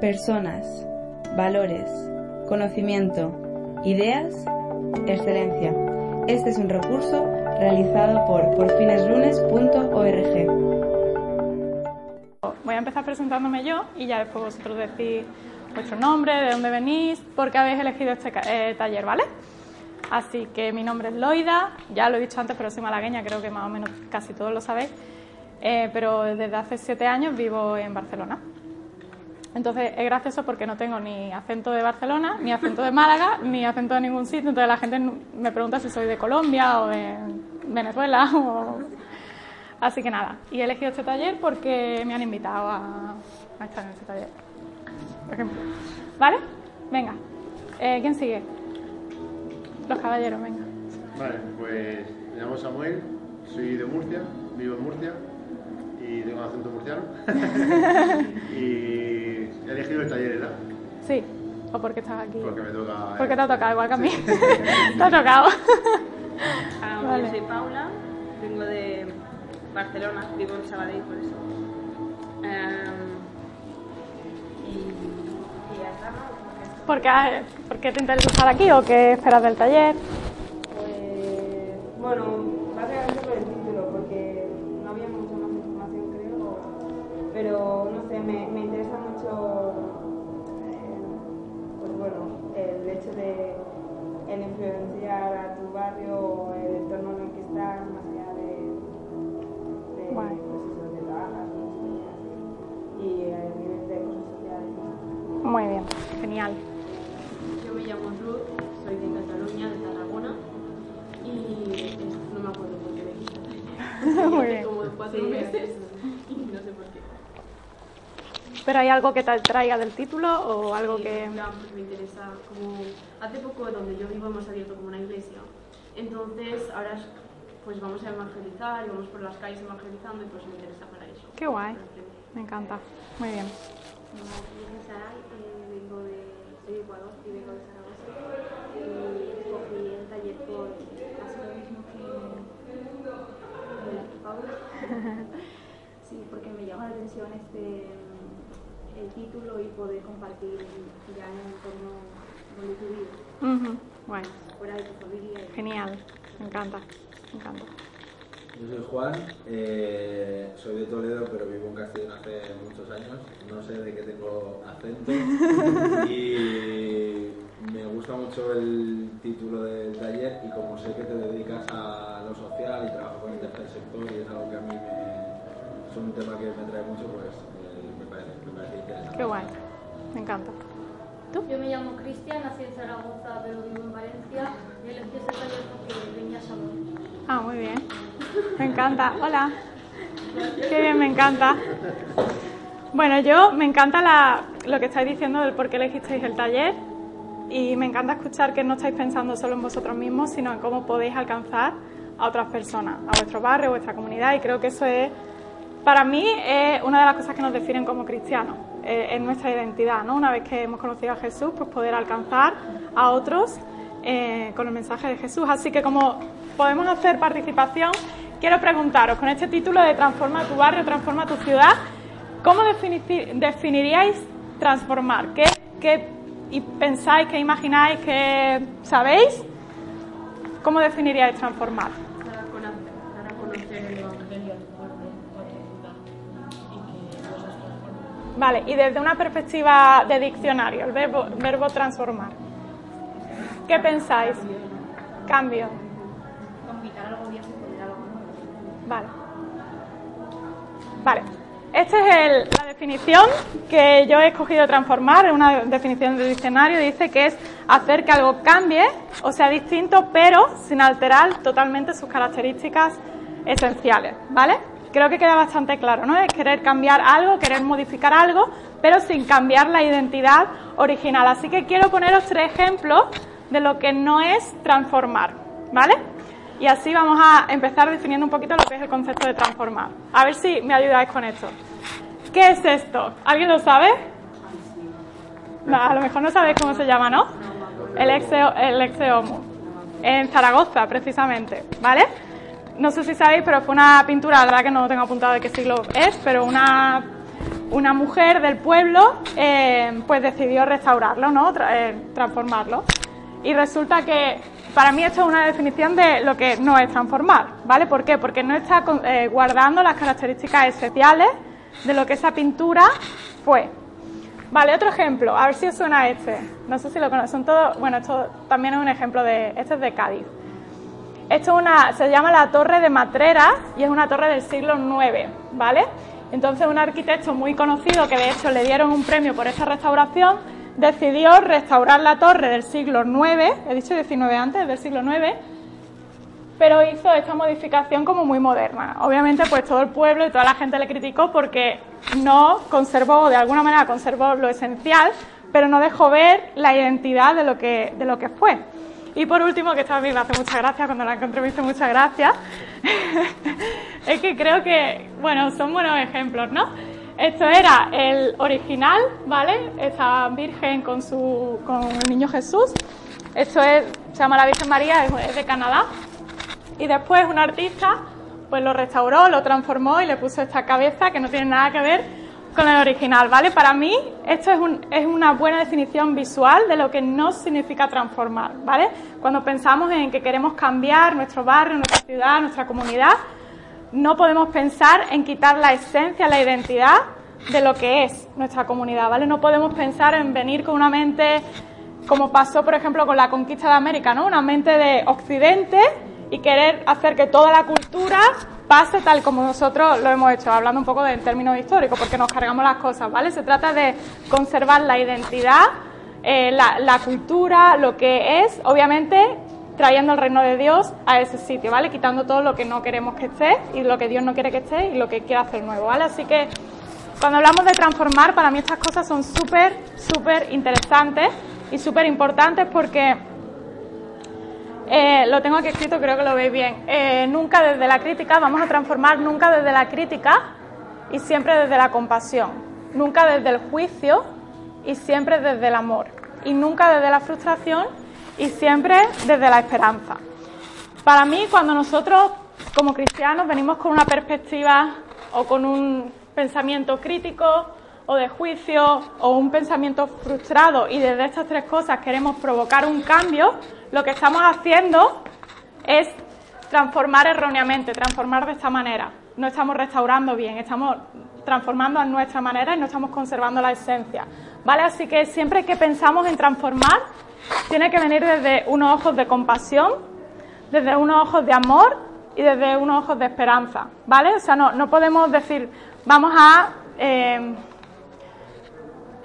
Personas, valores, conocimiento, ideas, excelencia. Este es un recurso realizado por porfineslunes.org. Voy a empezar presentándome yo y ya después vosotros decís vuestro nombre, de dónde venís, por qué habéis elegido este eh, taller, ¿vale? Así que mi nombre es Loida, ya lo he dicho antes, pero soy malagueña, creo que más o menos casi todos lo sabéis. Eh, pero desde hace siete años vivo en Barcelona. Entonces es gracioso porque no tengo ni acento de Barcelona, ni acento de Málaga, ni acento de ningún sitio. Entonces la gente me pregunta si soy de Colombia o de Venezuela. Así que nada, y he elegido este taller porque me han invitado a, estar en este taller. Por ejemplo. ¿Vale? Venga. Eh, ¿Quién sigue? Los caballeros, venga. Vale, pues me llamo Samuel, soy de Murcia, vivo en Murcia y tengo un acento murciano. y he elegido el taller, ¿verdad? Sí. ¿O porque estás aquí? Porque me toca. Porque te ha tocado, igual que a mí. te ha tocado. Ah, vale. Yo soy Paula, vengo de Barcelona, vivo en Sabadell por eso. Um, y, y ya está, ¿Por qué, ¿Por qué te interesa estar aquí o qué esperas del taller? Pues, bueno, básicamente pero no sé, me, me interesa mucho, eh, pues bueno, el hecho de el influenciar a tu barrio o el entorno en el que estás, más allá de, de Guay. pues eso, de trabajas, y el nivel de cosas sociales. Muy bien, genial. Yo me llamo Ruth, soy de Cataluña, de Tarragona, y no me acuerdo por qué me quise Muy bien. como cuatro meses y no sé por qué. ¿Pero hay algo que te atraiga del título o algo Sí, que...? pues me interesa, como hace poco donde yo vivo hemos abierto como una iglesia, entonces ahora es- pues vamos a evangelizar y vamos por las calles evangelizando y pues me interesa para eso. Qué guay. Me encanta. Muy bien. Yo soy Sara, eh, vengo de, soy de Ecuador y vengo de Zaragoza. Y escogí el taller por hacer lo mismo que, que Paula. Sí, porque me llama la atención este, el título y poder compartir ya en el entorno donde tú vives, Ujú, Guay. fuera de tu familia. y- Genial. Me encanta. Me encanta. Yo soy Juan, eh, soy de Toledo, pero vivo en Castellón hace muchos años. No sé de qué tengo acento. Y me gusta mucho el título del taller y como sé que te dedicas a lo social y trabajo con el tercer sector y es algo que a mí me, es un tema que me trae mucho, pues Qué guay. Me encanta. Yo me llamo Cristian, nací en Zaragoza, pero vivo en Valencia. Y elegí ese taller porque venía solo. Ah, muy bien. Me encanta. Hola. Qué bien, me encanta. Bueno, yo me encanta la- lo que estáis diciendo del por qué elegisteis el taller y me encanta escuchar que no estáis pensando solo en vosotros mismos, sino en cómo podéis alcanzar a otras personas, a vuestro barrio, a vuestra comunidad y creo que eso es, para mí, es una de las cosas que nos definen como cristianos, eh, es nuestra identidad, ¿no? Una vez que hemos conocido a Jesús, pues poder alcanzar a otros eh, con el mensaje de Jesús. Así que como podemos hacer participación, quiero preguntaros, con este título de Transforma tu barrio, transforma tu ciudad, ¿cómo defini- definiríais transformar? ¿Qué, qué pensáis, qué imagináis, qué sabéis? ¿Cómo definiríais transformar? Vale, y desde una perspectiva de diccionario, el verbo, verbo transformar. ¿Qué pensáis? Cambio. Vale. Vale. Esta es el- la definición que yo he escogido transformar, es una definición del diccionario, dice que es hacer que algo cambie o sea distinto, pero sin alterar totalmente sus características esenciales, ¿vale? Creo que queda bastante claro, ¿no? Es querer cambiar algo, querer modificar algo, pero sin cambiar la identidad original. Así que quiero poneros tres ejemplos de lo que no es transformar, ¿vale? Y así vamos a empezar definiendo un poquito lo que es el concepto de transformar. A ver si me ayudáis con esto. ¿Qué es esto? ¿Alguien lo sabe? A lo mejor no sabéis cómo se llama, ¿no? El exeo, el exeomo. En Zaragoza, precisamente, ¿vale? No sé si sabéis, pero fue una pintura, la verdad que no tengo apuntado de qué siglo es, pero una, una mujer del pueblo eh, pues decidió restaurarlo, ¿no? Eh, transformarlo. Y resulta que para mí esto es una definición de lo que no es transformar, ¿vale? ¿Por qué? Porque no está eh, guardando las características esenciales de lo que esa pintura fue. Vale, otro ejemplo, a ver si suena este. No sé si lo conocen todos. Bueno, esto también es un ejemplo de. Este es de Cádiz. Esto es una, se llama la Torre de Matrera y es una torre del siglo IX, ¿vale? Entonces, un arquitecto muy conocido, que de hecho le dieron un premio por esta restauración, decidió restaurar la torre del siglo IX, he dicho XIX antes, del siglo IX, pero hizo esta modificación como muy moderna. Obviamente, pues todo el pueblo y toda la gente le criticó porque no conservó, de alguna manera conservó lo esencial, pero no dejó ver la identidad de lo que, de lo que fue. Y por último, que esta a me hace muchas gracias, cuando la encontré me hizo muchas gracias, es que creo que, bueno, son buenos ejemplos, ¿no? Esto era el original, ¿vale? Esa Virgen con, su, con el niño Jesús. Esto es, se llama la Virgen María, es de Canadá, y después un artista pues lo restauró, lo transformó y le puso esta cabeza que no tiene nada que ver con el original, ¿vale? Para mí esto es, un, es una buena definición visual de lo que no significa transformar, ¿vale? Cuando pensamos en que queremos cambiar nuestro barrio, nuestra ciudad, nuestra comunidad, no podemos pensar en quitar la esencia, la identidad de lo que es nuestra comunidad, ¿vale? No podemos pensar en venir con una mente como pasó, por ejemplo, con la conquista de América, ¿no? Una mente de occidente y querer hacer que toda la cultura pase tal como nosotros lo hemos hecho, hablando un poco de términos históricos, porque nos cargamos las cosas, ¿vale? Se trata de conservar la identidad, eh, la, la, cultura, lo que es, obviamente trayendo el reino de Dios a ese sitio, ¿vale? Quitando todo lo que no queremos que esté y lo que Dios no quiere que esté y lo que quiere hacer nuevo, ¿vale? Así que cuando hablamos de transformar, para mí estas cosas son súper, súper interesantes y súper importantes porque eh, lo tengo aquí escrito, creo que lo veis bien. Eh, nunca desde la crítica, vamos a transformar nunca desde la crítica y siempre desde la compasión. Nunca desde el juicio y siempre desde el amor. Y nunca desde la frustración y siempre desde la esperanza. Para mí, cuando nosotros como cristianos venimos con una perspectiva o con un pensamiento crítico o de juicio o un pensamiento frustrado y desde estas tres cosas queremos provocar un cambio, lo que estamos haciendo es transformar erróneamente, transformar de esta manera. No estamos restaurando bien, estamos transformando a nuestra manera y no estamos conservando la esencia. ¿Vale? Así que siempre que pensamos en transformar, tiene que venir desde unos ojos de compasión, desde unos ojos de amor y desde unos ojos de esperanza. ¿Vale? O sea, no, no podemos decir, vamos a eh,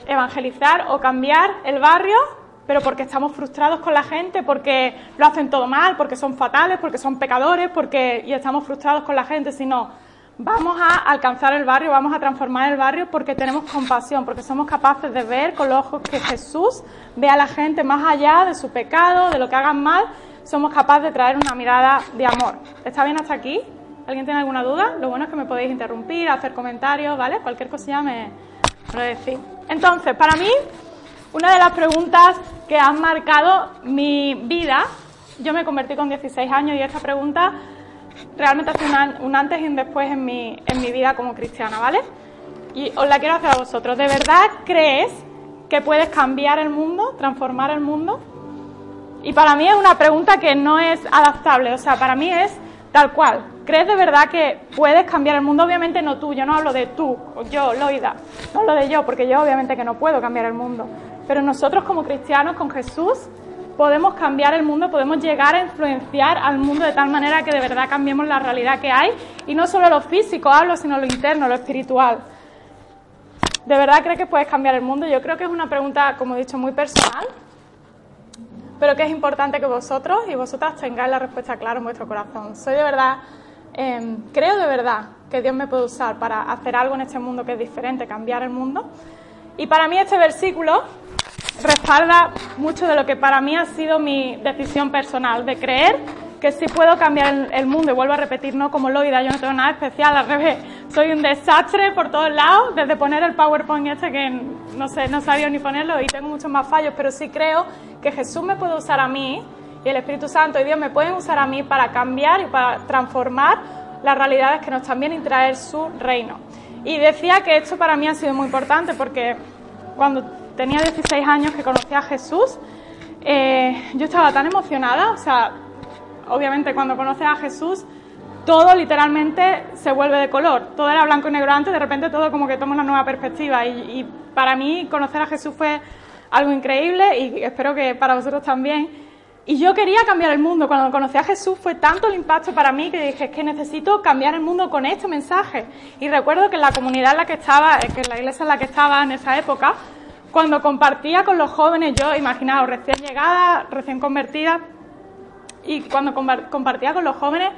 evangelizar o cambiar el barrio pero porque estamos frustrados con la gente, porque lo hacen todo mal, porque son fatales, porque son pecadores, porque y estamos frustrados con la gente, sino vamos a alcanzar el barrio, vamos a transformar el barrio porque tenemos compasión, porque somos capaces de ver con los ojos que Jesús ve a la gente más allá de su pecado, de lo que hagan mal, somos capaces de traer una mirada de amor. ¿Está bien hasta aquí? ¿Alguien tiene alguna duda? Lo bueno es que me podéis interrumpir, hacer comentarios, ¿vale? Cualquier cosilla me, me lo decís. Entonces, para mí, una de las preguntas que han marcado mi vida, yo me convertí con 16 años y esta pregunta realmente hace un, antes y un después en mi, en mi vida como cristiana, ¿vale? Y os la quiero hacer a vosotros. ¿De verdad crees que puedes cambiar el mundo, transformar el mundo? Y para mí es una pregunta que no es adaptable, o sea, para mí es tal cual. ¿Crees de verdad que puedes cambiar el mundo? Obviamente no tú, yo no hablo de tú, yo, Loida, no hablo de yo, porque yo obviamente que no puedo cambiar el mundo. Pero nosotros como cristianos con Jesús podemos cambiar el mundo, podemos llegar a influenciar al mundo de tal manera que de verdad cambiemos la realidad que hay y no solo lo físico hablo, sino lo interno, lo espiritual. ¿De verdad crees que puedes cambiar el mundo? Yo creo que es una pregunta, como he dicho, muy personal, pero que es importante que vosotros y vosotras tengáis la respuesta clara en vuestro corazón. ¿Soy de verdad Em, creo de verdad que Dios me puede usar para hacer algo en este mundo que es diferente, cambiar el mundo. Y para mí este versículo respalda mucho de lo que para mí ha sido mi decisión personal, de creer que sí puedo cambiar el, mundo. Y vuelvo a repetir, no como Loida, yo no tengo nada especial, al revés, soy un desastre por todos lados, desde poner el PowerPoint este que no sé, no sabía ni ponerlo y tengo muchos más fallos, pero sí creo que Jesús me puede usar a mí y el Espíritu Santo y Dios me pueden usar a mí para cambiar y para transformar las realidades que nos están bien y traer su reino. Y decía que esto para mí ha sido muy importante porque cuando tenía 16 años que conocí a Jesús, eh, yo estaba tan emocionada, o sea, obviamente cuando conoces a Jesús, todo literalmente se vuelve de color. Todo era blanco y negro antes, de repente todo como que toma una nueva perspectiva. Y, y, para mí conocer a Jesús fue algo increíble y espero que para vosotros también. Y yo quería cambiar el mundo. Cuando conocí a Jesús fue tanto el impacto para mí que dije, es que necesito cambiar el mundo con este mensaje. Y recuerdo que en la comunidad en la que estaba, que en la iglesia en la que estaba en esa época, cuando compartía con los jóvenes, yo, imaginaos, recién llegada, recién convertida, y cuando compartía con los jóvenes,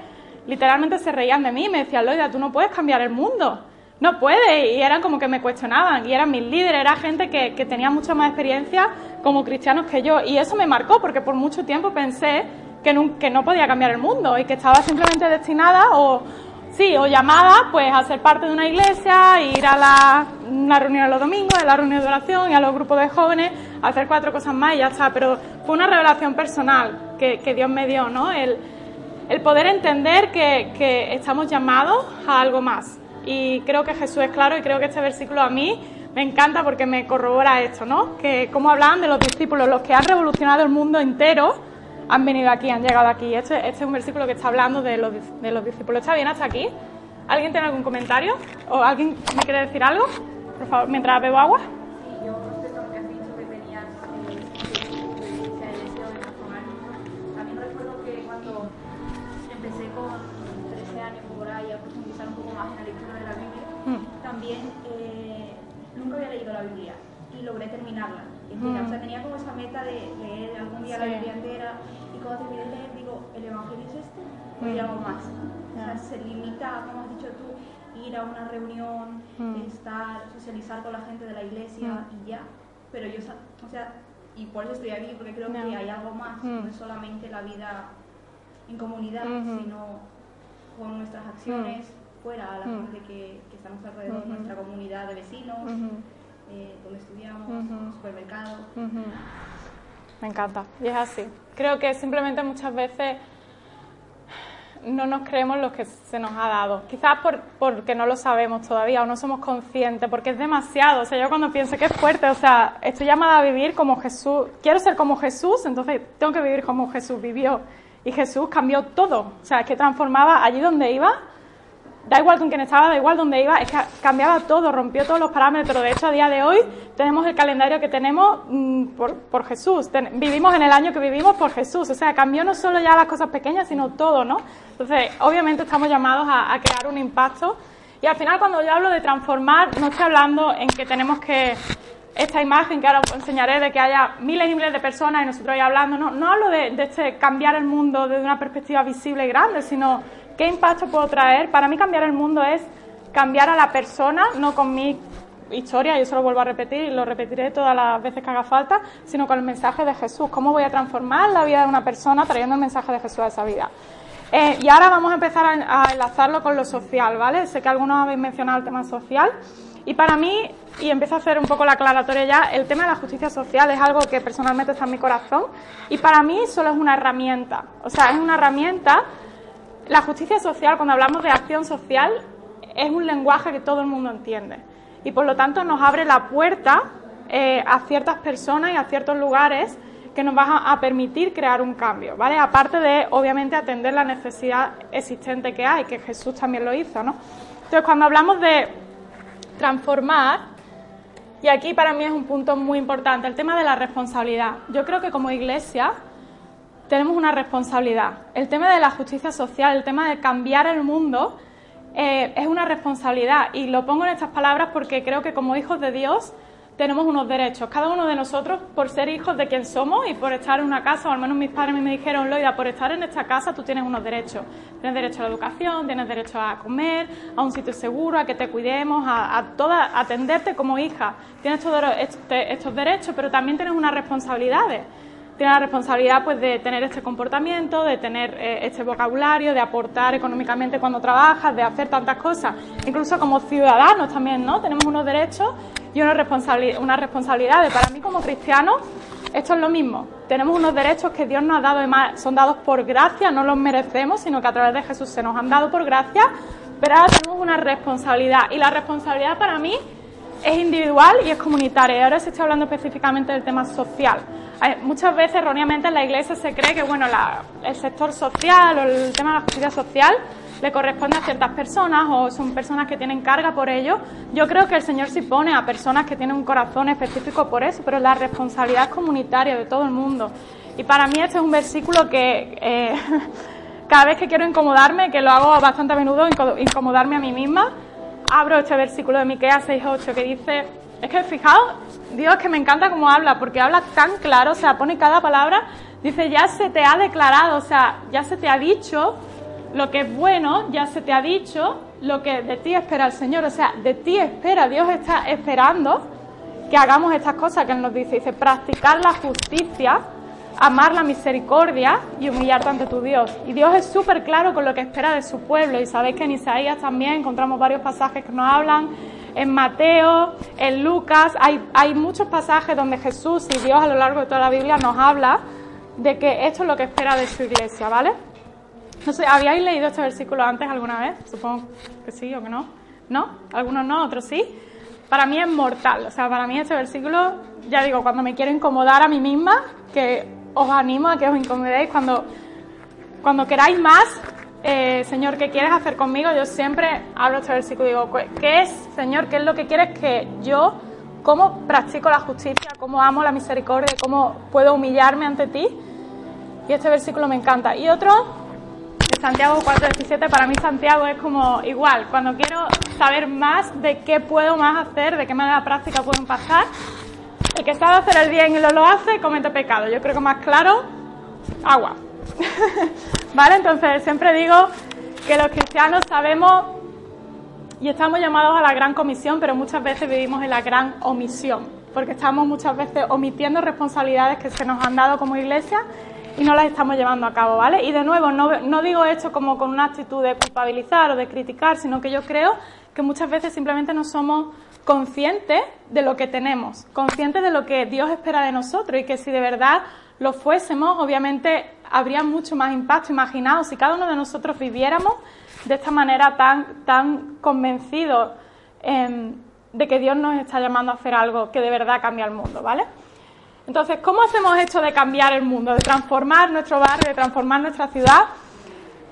literalmente se reían de mí, me decían, Loida, tú no puedes cambiar el mundo, no puedes, y eran como que me cuestionaban, y eran mis líderes, era gente que, que tenía mucha más experiencia como cristianos que yo, y eso me marcó, porque por mucho tiempo pensé que no, que no podía cambiar el mundo, y que estaba simplemente destinada o, sí, o llamada pues a ser parte de una iglesia, ir a la, una reunión los domingos, a la reunión de oración y a los grupos de jóvenes, a hacer cuatro cosas más y ya está. Pero fue una revelación personal que, que Dios me dio, ¿no? El, el poder entender que, que, estamos llamados a algo más. Y creo que Jesús es claro y creo que este versículo a mí me encanta porque me corrobora esto, ¿no? Que como hablaban de los discípulos, los que han revolucionado el mundo entero, han venido aquí, han llegado aquí. Este, este, es un versículo que está hablando de los, de los discípulos. ¿Está bien hasta aquí? ¿Alguien tiene algún comentario? ¿O alguien me quiere decir algo? Por favor, mientras bebo agua. También eh, nunca había leído la Biblia y logré terminarla. O sea, tenía como esa meta de leer algún día la Biblia entera y cuando terminé de leer digo, ¿el Evangelio es este? O hay algo más. O sea, se limita, como has dicho tú, ir a una reunión, estar, socializar con la gente de la iglesia y ya. Pero yo, o sea, y por eso estoy aquí, porque creo que hay algo más, no es solamente la vida en comunidad, sino con nuestras acciones fuera, a la mm. gente que, que estamos alrededor, de nuestra comunidad de vecinos, eh, donde estudiamos, supermercado. Me encanta, y es así. Creo que simplemente muchas veces no nos creemos lo que se nos ha dado. Quizás por, porque no lo sabemos todavía o no somos conscientes, porque es demasiado. O sea, yo cuando pienso que es fuerte, o sea, estoy llamada a vivir como Jesús, quiero ser como Jesús, entonces tengo que vivir como Jesús vivió. Y Jesús cambió todo. O sea, es que transformaba allí donde iba da igual con quién estaba, da igual dónde iba, es que cambiaba todo, rompió todos los parámetros. De hecho, a día de hoy tenemos el calendario que tenemos mm, por, Jesús. vivimos en el año que vivimos por Jesús. O sea, cambió no solo ya las cosas pequeñas, sino todo, ¿no? Entonces, obviamente estamos llamados a, crear un impacto. Y al final, cuando yo hablo de transformar, no estoy hablando en que tenemos que esta imagen que ahora os enseñaré de que haya miles y miles de personas y nosotros ahí hablando, no, no hablo de, de este cambiar el mundo desde una perspectiva visible y grande, sino ¿Qué impacto puedo traer? Para mí cambiar el mundo es cambiar a la persona, no con mi historia, yo se lo vuelvo a repetir y lo repetiré todas las veces que haga falta, sino con el mensaje de Jesús. ¿Cómo voy a transformar la vida de una persona trayendo el mensaje de Jesús a esa vida? Eh, y ahora vamos a empezar a, enlazarlo con lo social, ¿vale? Sé que algunos habéis mencionado el tema social. Y para mí, y empiezo a hacer un poco la aclaratoria ya, el tema de la justicia social es algo que personalmente está en mi corazón. Y para mí solo es una herramienta. O sea, es una herramienta la justicia social, cuando hablamos de acción social, es un lenguaje que todo el mundo entiende y por lo tanto nos abre la puerta eh, a ciertas personas y a ciertos lugares que nos van a, permitir crear un cambio, ¿vale? Aparte de, obviamente, atender la necesidad existente que hay, que Jesús también lo hizo, ¿no? Entonces, cuando hablamos de transformar, y aquí para mí es un punto muy importante, el tema de la responsabilidad. Yo creo que como iglesia tenemos una responsabilidad. El tema de la justicia social, el tema de cambiar el mundo, eh, es una responsabilidad. Y lo pongo en estas palabras porque creo que como hijos de Dios tenemos unos derechos. Cada uno de nosotros, por ser hijos de quien somos y por estar en una casa, o al menos mis padres me dijeron, Loida, por estar en esta casa tú tienes unos derechos. Tienes derecho a la educación, tienes derecho a comer, a un sitio seguro, a que te cuidemos, a, toda, atenderte como hija. Tienes todos este, estos derechos, pero también tienes unas responsabilidades tiene la responsabilidad pues de tener este comportamiento, de tener eh, este vocabulario, de aportar económicamente cuando trabajas, de hacer tantas cosas. Incluso como ciudadanos también, ¿no? Tenemos unos derechos y una responsabilidad, unas responsabilidades. Para mí como cristiano esto es lo mismo. Tenemos unos derechos que Dios nos ha dado, son dados por gracia, no los merecemos, sino que a través de Jesús se nos han dado por gracia, pero ahora tenemos una responsabilidad. Y la responsabilidad para mí es individual y es comunitaria. Y ahora se está hablando específicamente del tema social muchas veces erróneamente en la iglesia se cree que bueno, el sector social o el tema de la justicia social le corresponde a ciertas personas o son personas que tienen carga por ello. Yo creo que el Señor sí pone a personas que tienen un corazón específico por eso, pero la responsabilidad comunitaria de todo el mundo. Y para mí este es un versículo que eh, cada vez que quiero incomodarme, que lo hago bastante a menudo, incomodarme a mí misma, abro este versículo de Miqueas 6.8 que dice, es que fijaos, Dios que me encanta cómo habla, porque habla tan claro, o sea, pone cada palabra, dice, ya se te ha declarado, o sea, ya se te ha dicho lo que es bueno, ya se te ha dicho lo que de ti espera el Señor, o sea, de ti espera, Dios está esperando que hagamos estas cosas que Él nos dice, dice, practicar la justicia, amar la misericordia y humillarte ante tu Dios. Y Dios es súper claro con lo que espera de su pueblo, y sabéis que en Isaías también encontramos varios pasajes que nos hablan en Mateo, en Lucas, hay, hay muchos pasajes donde Jesús y Dios a lo largo de toda la Biblia nos habla de que esto es lo que espera de su iglesia, ¿vale? No sé, ¿habíais leído este versículo antes alguna vez? Supongo que sí o que no. ¿No? Algunos no, otros sí. Para mí es mortal. O sea, para mí este versículo, ya digo, cuando me quiero incomodar a mí misma, que os animo a que os incomodéis cuando, cuando queráis más, eh, Señor, ¿qué quieres hacer conmigo? Yo siempre hablo este versículo y digo, ¿qué es, Señor? ¿Qué es lo que quieres que yo, cómo practico la justicia, cómo amo la misericordia, cómo puedo humillarme ante ti? Y este versículo me encanta. Y otro, de Santiago 4.17, para mí Santiago es como igual, cuando quiero saber más de qué puedo más hacer, de qué manera práctica puedo pasar, el que sabe hacer el bien y lo, lo hace, comete pecado. Yo creo que más claro, agua. ¿Vale? Entonces siempre digo que los cristianos sabemos y estamos llamados a la gran comisión, pero muchas veces vivimos en la gran omisión, porque estamos muchas veces omitiendo responsabilidades que se nos han dado como iglesia y no las estamos llevando a cabo, ¿vale? Y de nuevo, no, no digo esto como con una actitud de culpabilizar o de criticar, sino que yo creo que muchas veces simplemente no somos conscientes de lo que tenemos, conscientes de lo que Dios espera de nosotros y que si de verdad lo fuésemos, obviamente habría mucho más impacto. Imaginaos si cada uno de nosotros viviéramos de esta manera tan, tan convencidos em, de que Dios nos está llamando a hacer algo que de verdad cambia el mundo, ¿vale? Entonces, ¿cómo hacemos esto de cambiar el mundo, de transformar nuestro barrio, de transformar nuestra ciudad?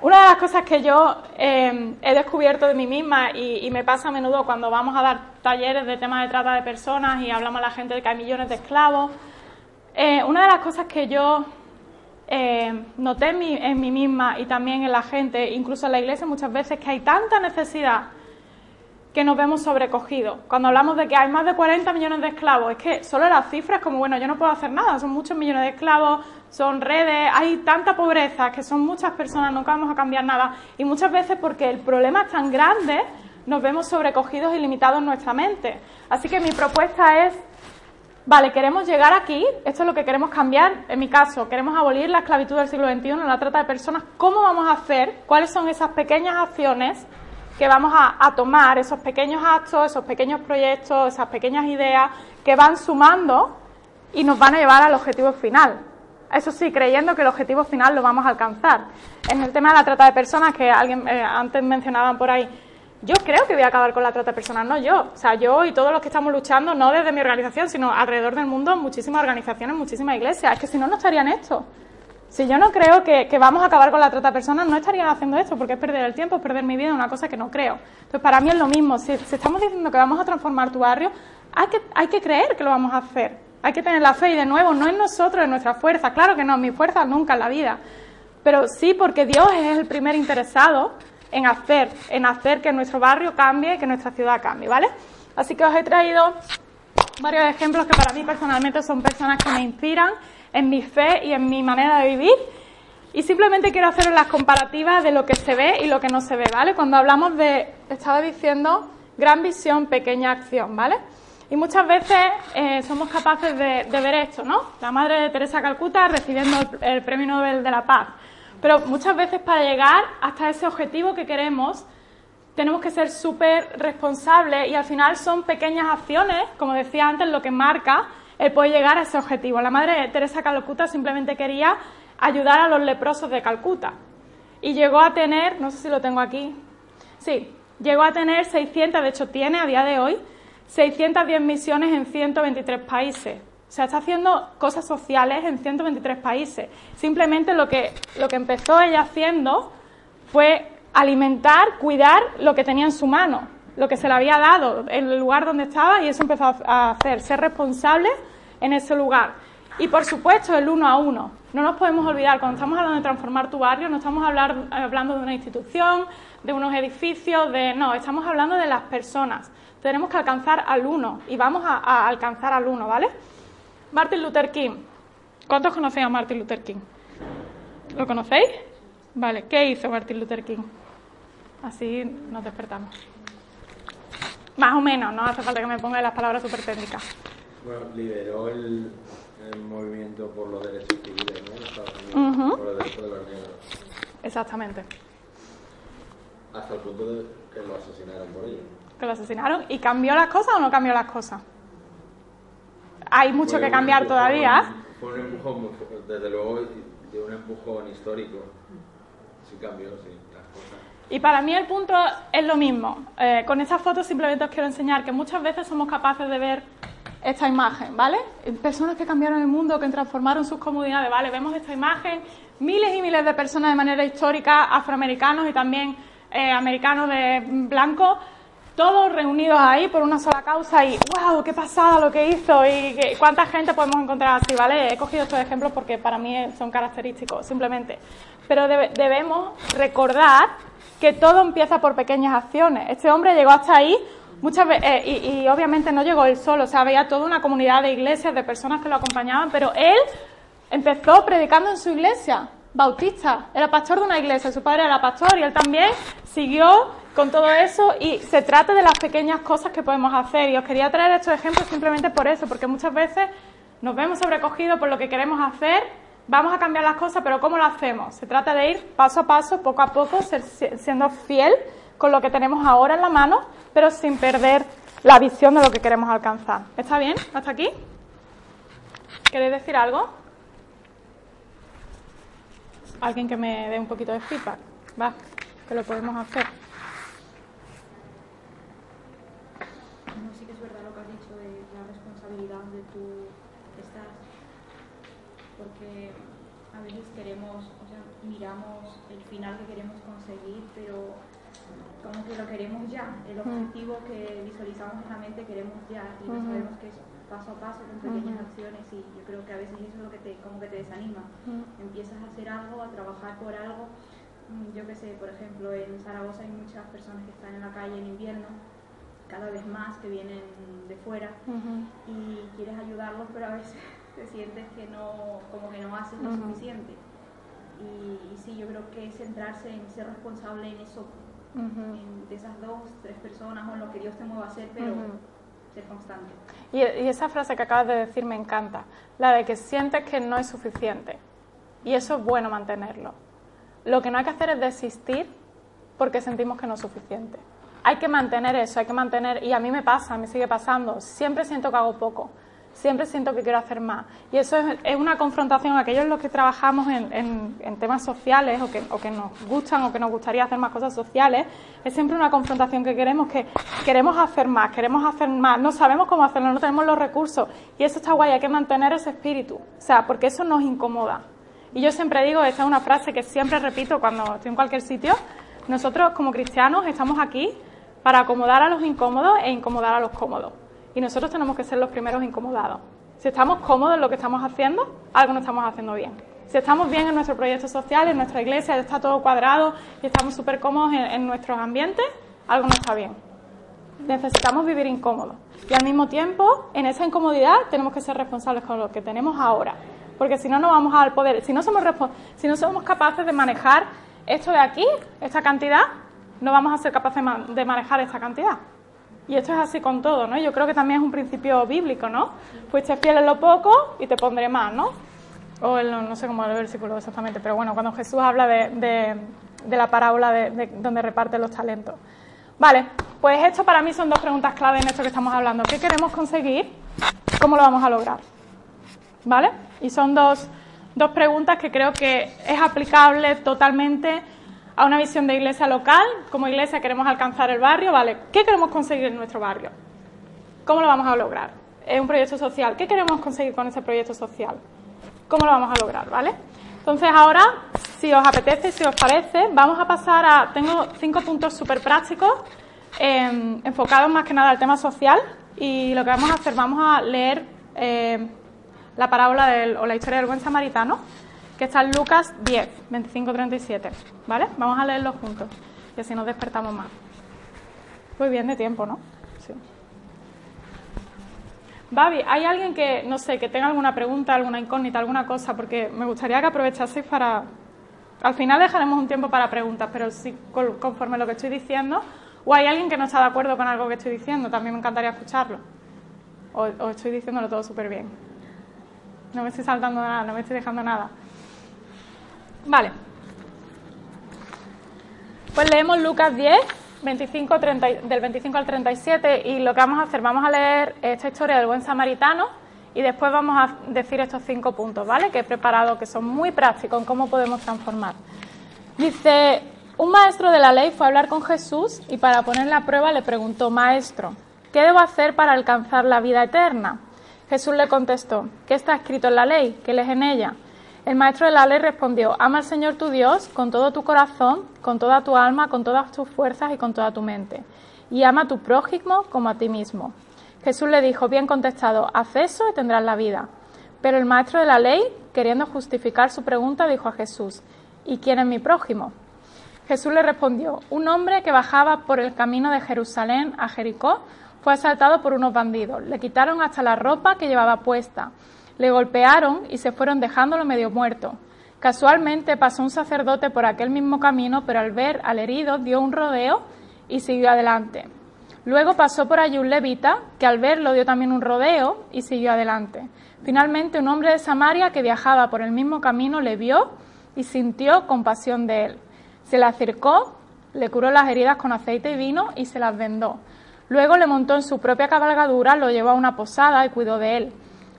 Una de las cosas que yo em, he descubierto de mí misma y, y, me pasa a menudo cuando vamos a dar talleres de temas de trata de personas y hablamos a la gente de que hay millones de esclavos, eh, una de las cosas que yo eh, noté en mí, en mí, misma y también en la gente, incluso en la iglesia muchas veces, que hay tanta necesidad que nos vemos sobrecogidos. Cuando hablamos de que hay más de 40 millones de esclavos, es que solo las cifras como, bueno, yo no puedo hacer nada, son muchos millones de esclavos, son redes, hay tanta pobreza, que son muchas personas, nunca vamos a cambiar nada. Y muchas veces porque el problema es tan grande, nos vemos sobrecogidos y limitados en nuestra mente. Así que mi propuesta es vale, queremos llegar aquí, esto es lo que queremos cambiar, en mi caso, queremos abolir la esclavitud del siglo XXI, la trata de personas, ¿cómo vamos a hacer? ¿Cuáles son esas pequeñas acciones que vamos a, tomar, esos pequeños actos, esos pequeños proyectos, esas pequeñas ideas que van sumando y nos van a llevar al objetivo final? Eso sí, creyendo que el objetivo final lo vamos a alcanzar. En el tema de la trata de personas, que alguien eh, antes mencionaban por ahí, yo creo que voy a acabar con la trata de personas, no yo. O sea, yo y todos los que estamos luchando, no desde mi organización, sino alrededor del mundo, muchísimas organizaciones, muchísimas iglesias. Es que si no, no estarían esto. Si yo no creo que, vamos a acabar con la trata de personas, no estarían haciendo esto, porque es perder el tiempo, es perder mi vida una cosa que no creo. Entonces, para mí es lo mismo. Si, estamos diciendo que vamos a transformar tu barrio, hay que, hay que creer que lo vamos a hacer. Hay que tener la fe y, de nuevo, no en nosotros, en nuestra fuerza. Claro que no, mi fuerza nunca en la vida. Pero sí porque Dios es el primer interesado en hacer, en hacer que nuestro barrio cambie, que nuestra ciudad cambie, ¿vale? Así que os he traído varios ejemplos que para mí personalmente son personas que me inspiran en mi fe y en mi manera de vivir. Y simplemente quiero hacer las comparativas de lo que se ve y lo que no se ve, ¿vale? Cuando hablamos de, estaba diciendo, gran visión, pequeña acción, ¿vale? Y muchas veces eh, somos capaces de, ver esto, ¿no? La madre de Teresa Calcuta recibiendo el, Premio Nobel de la Paz. Pero muchas veces para llegar hasta ese objetivo que queremos, tenemos que ser súper responsables y al final son pequeñas acciones, como decía antes, lo que marca el poder llegar a ese objetivo. La madre Teresa Calcuta simplemente quería ayudar a los leprosos de Calcuta. Y llegó a tener, no sé si lo tengo aquí, sí, llegó a tener 600, de hecho tiene a día de hoy, 610 misiones en 123 países. O sea, está haciendo cosas sociales en 123 países. Simplemente lo que, lo que empezó ella haciendo fue alimentar, cuidar lo que tenía en su mano, lo que se le había dado, en el lugar donde estaba, y eso empezó a hacer, ser responsable en ese lugar. Y por supuesto, el uno a uno. No nos podemos olvidar, cuando estamos hablando de transformar tu barrio, no estamos hablando de una institución, de unos edificios, de. No, estamos hablando de las personas tenemos que alcanzar al uno y vamos a, alcanzar al uno, ¿vale? Martin Luther King. ¿Cuántos conocéis a Martin Luther King? ¿Lo conocéis? Vale, ¿qué hizo Martin Luther King? Así nos despertamos. Más o menos, no hace falta que me ponga las palabras súper técnicas. Bueno, lideró el, movimiento por los derechos civiles, ¿no? Por los derechos de los negros. Exactamente. Hasta el punto de que lo asesinaron por ello que lo asesinaron. ¿Y cambió las cosas o no cambió las cosas? Hay mucho que cambiar todavía. Fue un empujón, desde luego, de un empujón histórico. Sí cambió, sí, las cosas. Y para mí el punto es lo mismo. Eh, con esta foto simplemente os quiero enseñar que muchas veces somos capaces de ver esta imagen, ¿vale? Personas que cambiaron el mundo, que transformaron sus comunidades, ¿vale? Vemos esta imagen, miles y miles de personas de manera histórica, afroamericanos y también eh, americanos de blanco, todos reunidos ahí por una sola causa y wow, qué pasada lo que hizo y cuánta gente podemos encontrar así, ¿vale? He cogido estos ejemplos porque para mí son característicos, simplemente. Pero debemos recordar que todo empieza por pequeñas acciones. Este hombre llegó hasta ahí muchas veces, eh, y, obviamente no llegó él solo, o sea, había toda una comunidad de iglesias, de personas que lo acompañaban, pero él empezó predicando en su iglesia, bautista, era pastor de una iglesia, su padre era pastor y él también siguió con todo eso y se trata de las pequeñas cosas que podemos hacer. Y os quería traer estos ejemplos simplemente por eso, porque muchas veces nos vemos sobrecogidos por lo que queremos hacer, vamos a cambiar las cosas, pero ¿cómo lo hacemos? Se trata de ir paso a paso, poco a poco, siendo fiel con lo que tenemos ahora en la mano, pero sin perder la visión de lo que queremos alcanzar. ¿Está bien? ¿Hasta aquí? ¿Queréis decir algo? Alguien que me dé un poquito de feedback. Va, que lo podemos hacer. donde tú estás, porque a veces queremos, o sea, miramos el final que queremos conseguir, que lo queremos ya, el mm. objetivo que visualizamos en la mente queremos ya y no sabemos que es paso a paso con pequeñas acciones y yo creo que a veces eso es lo que te, como que te desanima. Empiezas a hacer algo, a trabajar por algo. Mm, yo que sé, por ejemplo, en Zaragoza hay muchas personas que están en la calle en invierno cada vez más que vienen de fuera y quieres ayudarlos, pero a veces te sientes que no, como que no haces lo suficiente. Y, sí, yo creo que centrarse en ser responsable en eso, de esas dos, tres personas o en lo que Dios te mueva a hacer, pero ser constante. Y, y esa frase que acabas de decir me encanta, la de que sientes que no es suficiente. Y eso es bueno mantenerlo. Lo que no hay que hacer es desistir porque sentimos que no es suficiente hay que mantener eso, hay que mantener, y a mí me pasa, me sigue pasando, siempre siento que hago poco, siempre siento que quiero hacer más. Y eso es, una confrontación, aquellos los que trabajamos en, temas sociales o que, o que, nos gustan o que nos gustaría hacer más cosas sociales, es siempre una confrontación que queremos, que queremos hacer más, queremos hacer más, no sabemos cómo hacerlo, no tenemos los recursos. Y eso está guay, hay que mantener ese espíritu, o sea, porque eso nos incomoda. Y yo siempre digo, esta es una frase que siempre repito cuando estoy en cualquier sitio, nosotros como cristianos estamos aquí para acomodar a los incómodos e incomodar a los cómodos. Y nosotros tenemos que ser los primeros incomodados. Si estamos cómodos en lo que estamos haciendo, algo no estamos haciendo bien. Si estamos bien en nuestro proyecto social, en nuestra iglesia, está todo cuadrado y estamos súper cómodos en, nuestros ambientes, algo no está bien. necesitamos vivir incómodos. Y al mismo tiempo, en esa incomodidad, tenemos que ser responsables con lo que tenemos ahora. Porque si no, no vamos al poder. Si no somos, si no somos capaces de manejar esto de aquí, esta cantidad, no vamos a ser capaces de manejar esta cantidad. Y esto es así con todo, ¿no? Yo creo que también es un principio bíblico, ¿no? Fuiste fiel en lo poco y te pondré más, ¿no? O el, no sé cómo el versículo exactamente, pero bueno, cuando Jesús habla de, la parábola de, donde reparte los talentos. Vale, pues esto para mí son dos preguntas clave en esto que estamos hablando. ¿Qué queremos conseguir? ¿Cómo lo vamos a lograr? ¿Vale? Y son dos, dos preguntas que creo que es aplicable totalmente a una visión de iglesia local. Como iglesia queremos alcanzar el barrio, ¿vale? ¿Qué queremos conseguir en nuestro barrio? ¿Cómo lo vamos a lograr? Es un proyecto social. ¿Qué queremos conseguir con ese proyecto social? ¿Cómo lo vamos a lograr, ¿vale? Entonces ahora, si os apetece, si os parece, vamos a pasar a... Tengo cinco puntos súper prácticos, em, enfocados más que nada al tema social, y lo que vamos a hacer, vamos a leer em, la parábola del, o la historia del buen samaritano, que está en Lucas 10, 25-37, ¿vale? Vamos a leerlo juntos, y así nos despertamos más. Muy bien de tiempo, ¿no? Sí. Babi, ¿hay alguien que, no sé, que tenga alguna pregunta, alguna incógnita, alguna cosa? Porque me gustaría que aprovechaseis para... Al final dejaremos un tiempo para preguntas, pero si conforme lo que estoy diciendo, o hay alguien que no está de acuerdo con algo que estoy diciendo, también me encantaría escucharlo. O, o estoy diciéndolo todo súper bien. No me estoy saltando nada, no me estoy dejando nada. Vale. Pues leemos Lucas 10, 25, 30, del 25 al 37 y lo que vamos a hacer, vamos a leer esta historia del buen samaritano y después vamos a decir estos cinco puntos, ¿vale? Que he preparado, que son muy prácticos en cómo podemos transformar. Dice, un maestro de la ley fue a hablar con Jesús y para poner la prueba le preguntó, Maestro, ¿qué debo hacer para alcanzar la vida eterna? Jesús le contestó, ¿qué está escrito en la ley? ¿Qué lees en ella? El maestro de la ley respondió, ama al Señor tu Dios con todo tu corazón, con toda tu alma, con todas tus fuerzas y con toda tu mente. Y ama a tu prójimo como a ti mismo. Jesús le dijo, bien contestado, haz eso y tendrás la vida. Pero el maestro de la ley, queriendo justificar su pregunta, dijo a Jesús, ¿y quién es mi prójimo? Jesús le respondió, un hombre que bajaba por el camino de Jerusalén a Jericó fue asaltado por unos bandidos. Le quitaron hasta la ropa que llevaba puesta le golpearon y se fueron dejándolo medio muerto. Casualmente pasó un sacerdote por aquel mismo camino, pero al ver al herido dio un rodeo y siguió adelante. Luego pasó por allí un levita, que al verlo dio también un rodeo y siguió adelante. Finalmente un hombre de Samaria que viajaba por el mismo camino le vio y sintió compasión de él. Se le acercó, le curó las heridas con aceite y vino y se las vendó. Luego le montó en su propia cabalgadura, lo llevó a una posada y cuidó de él.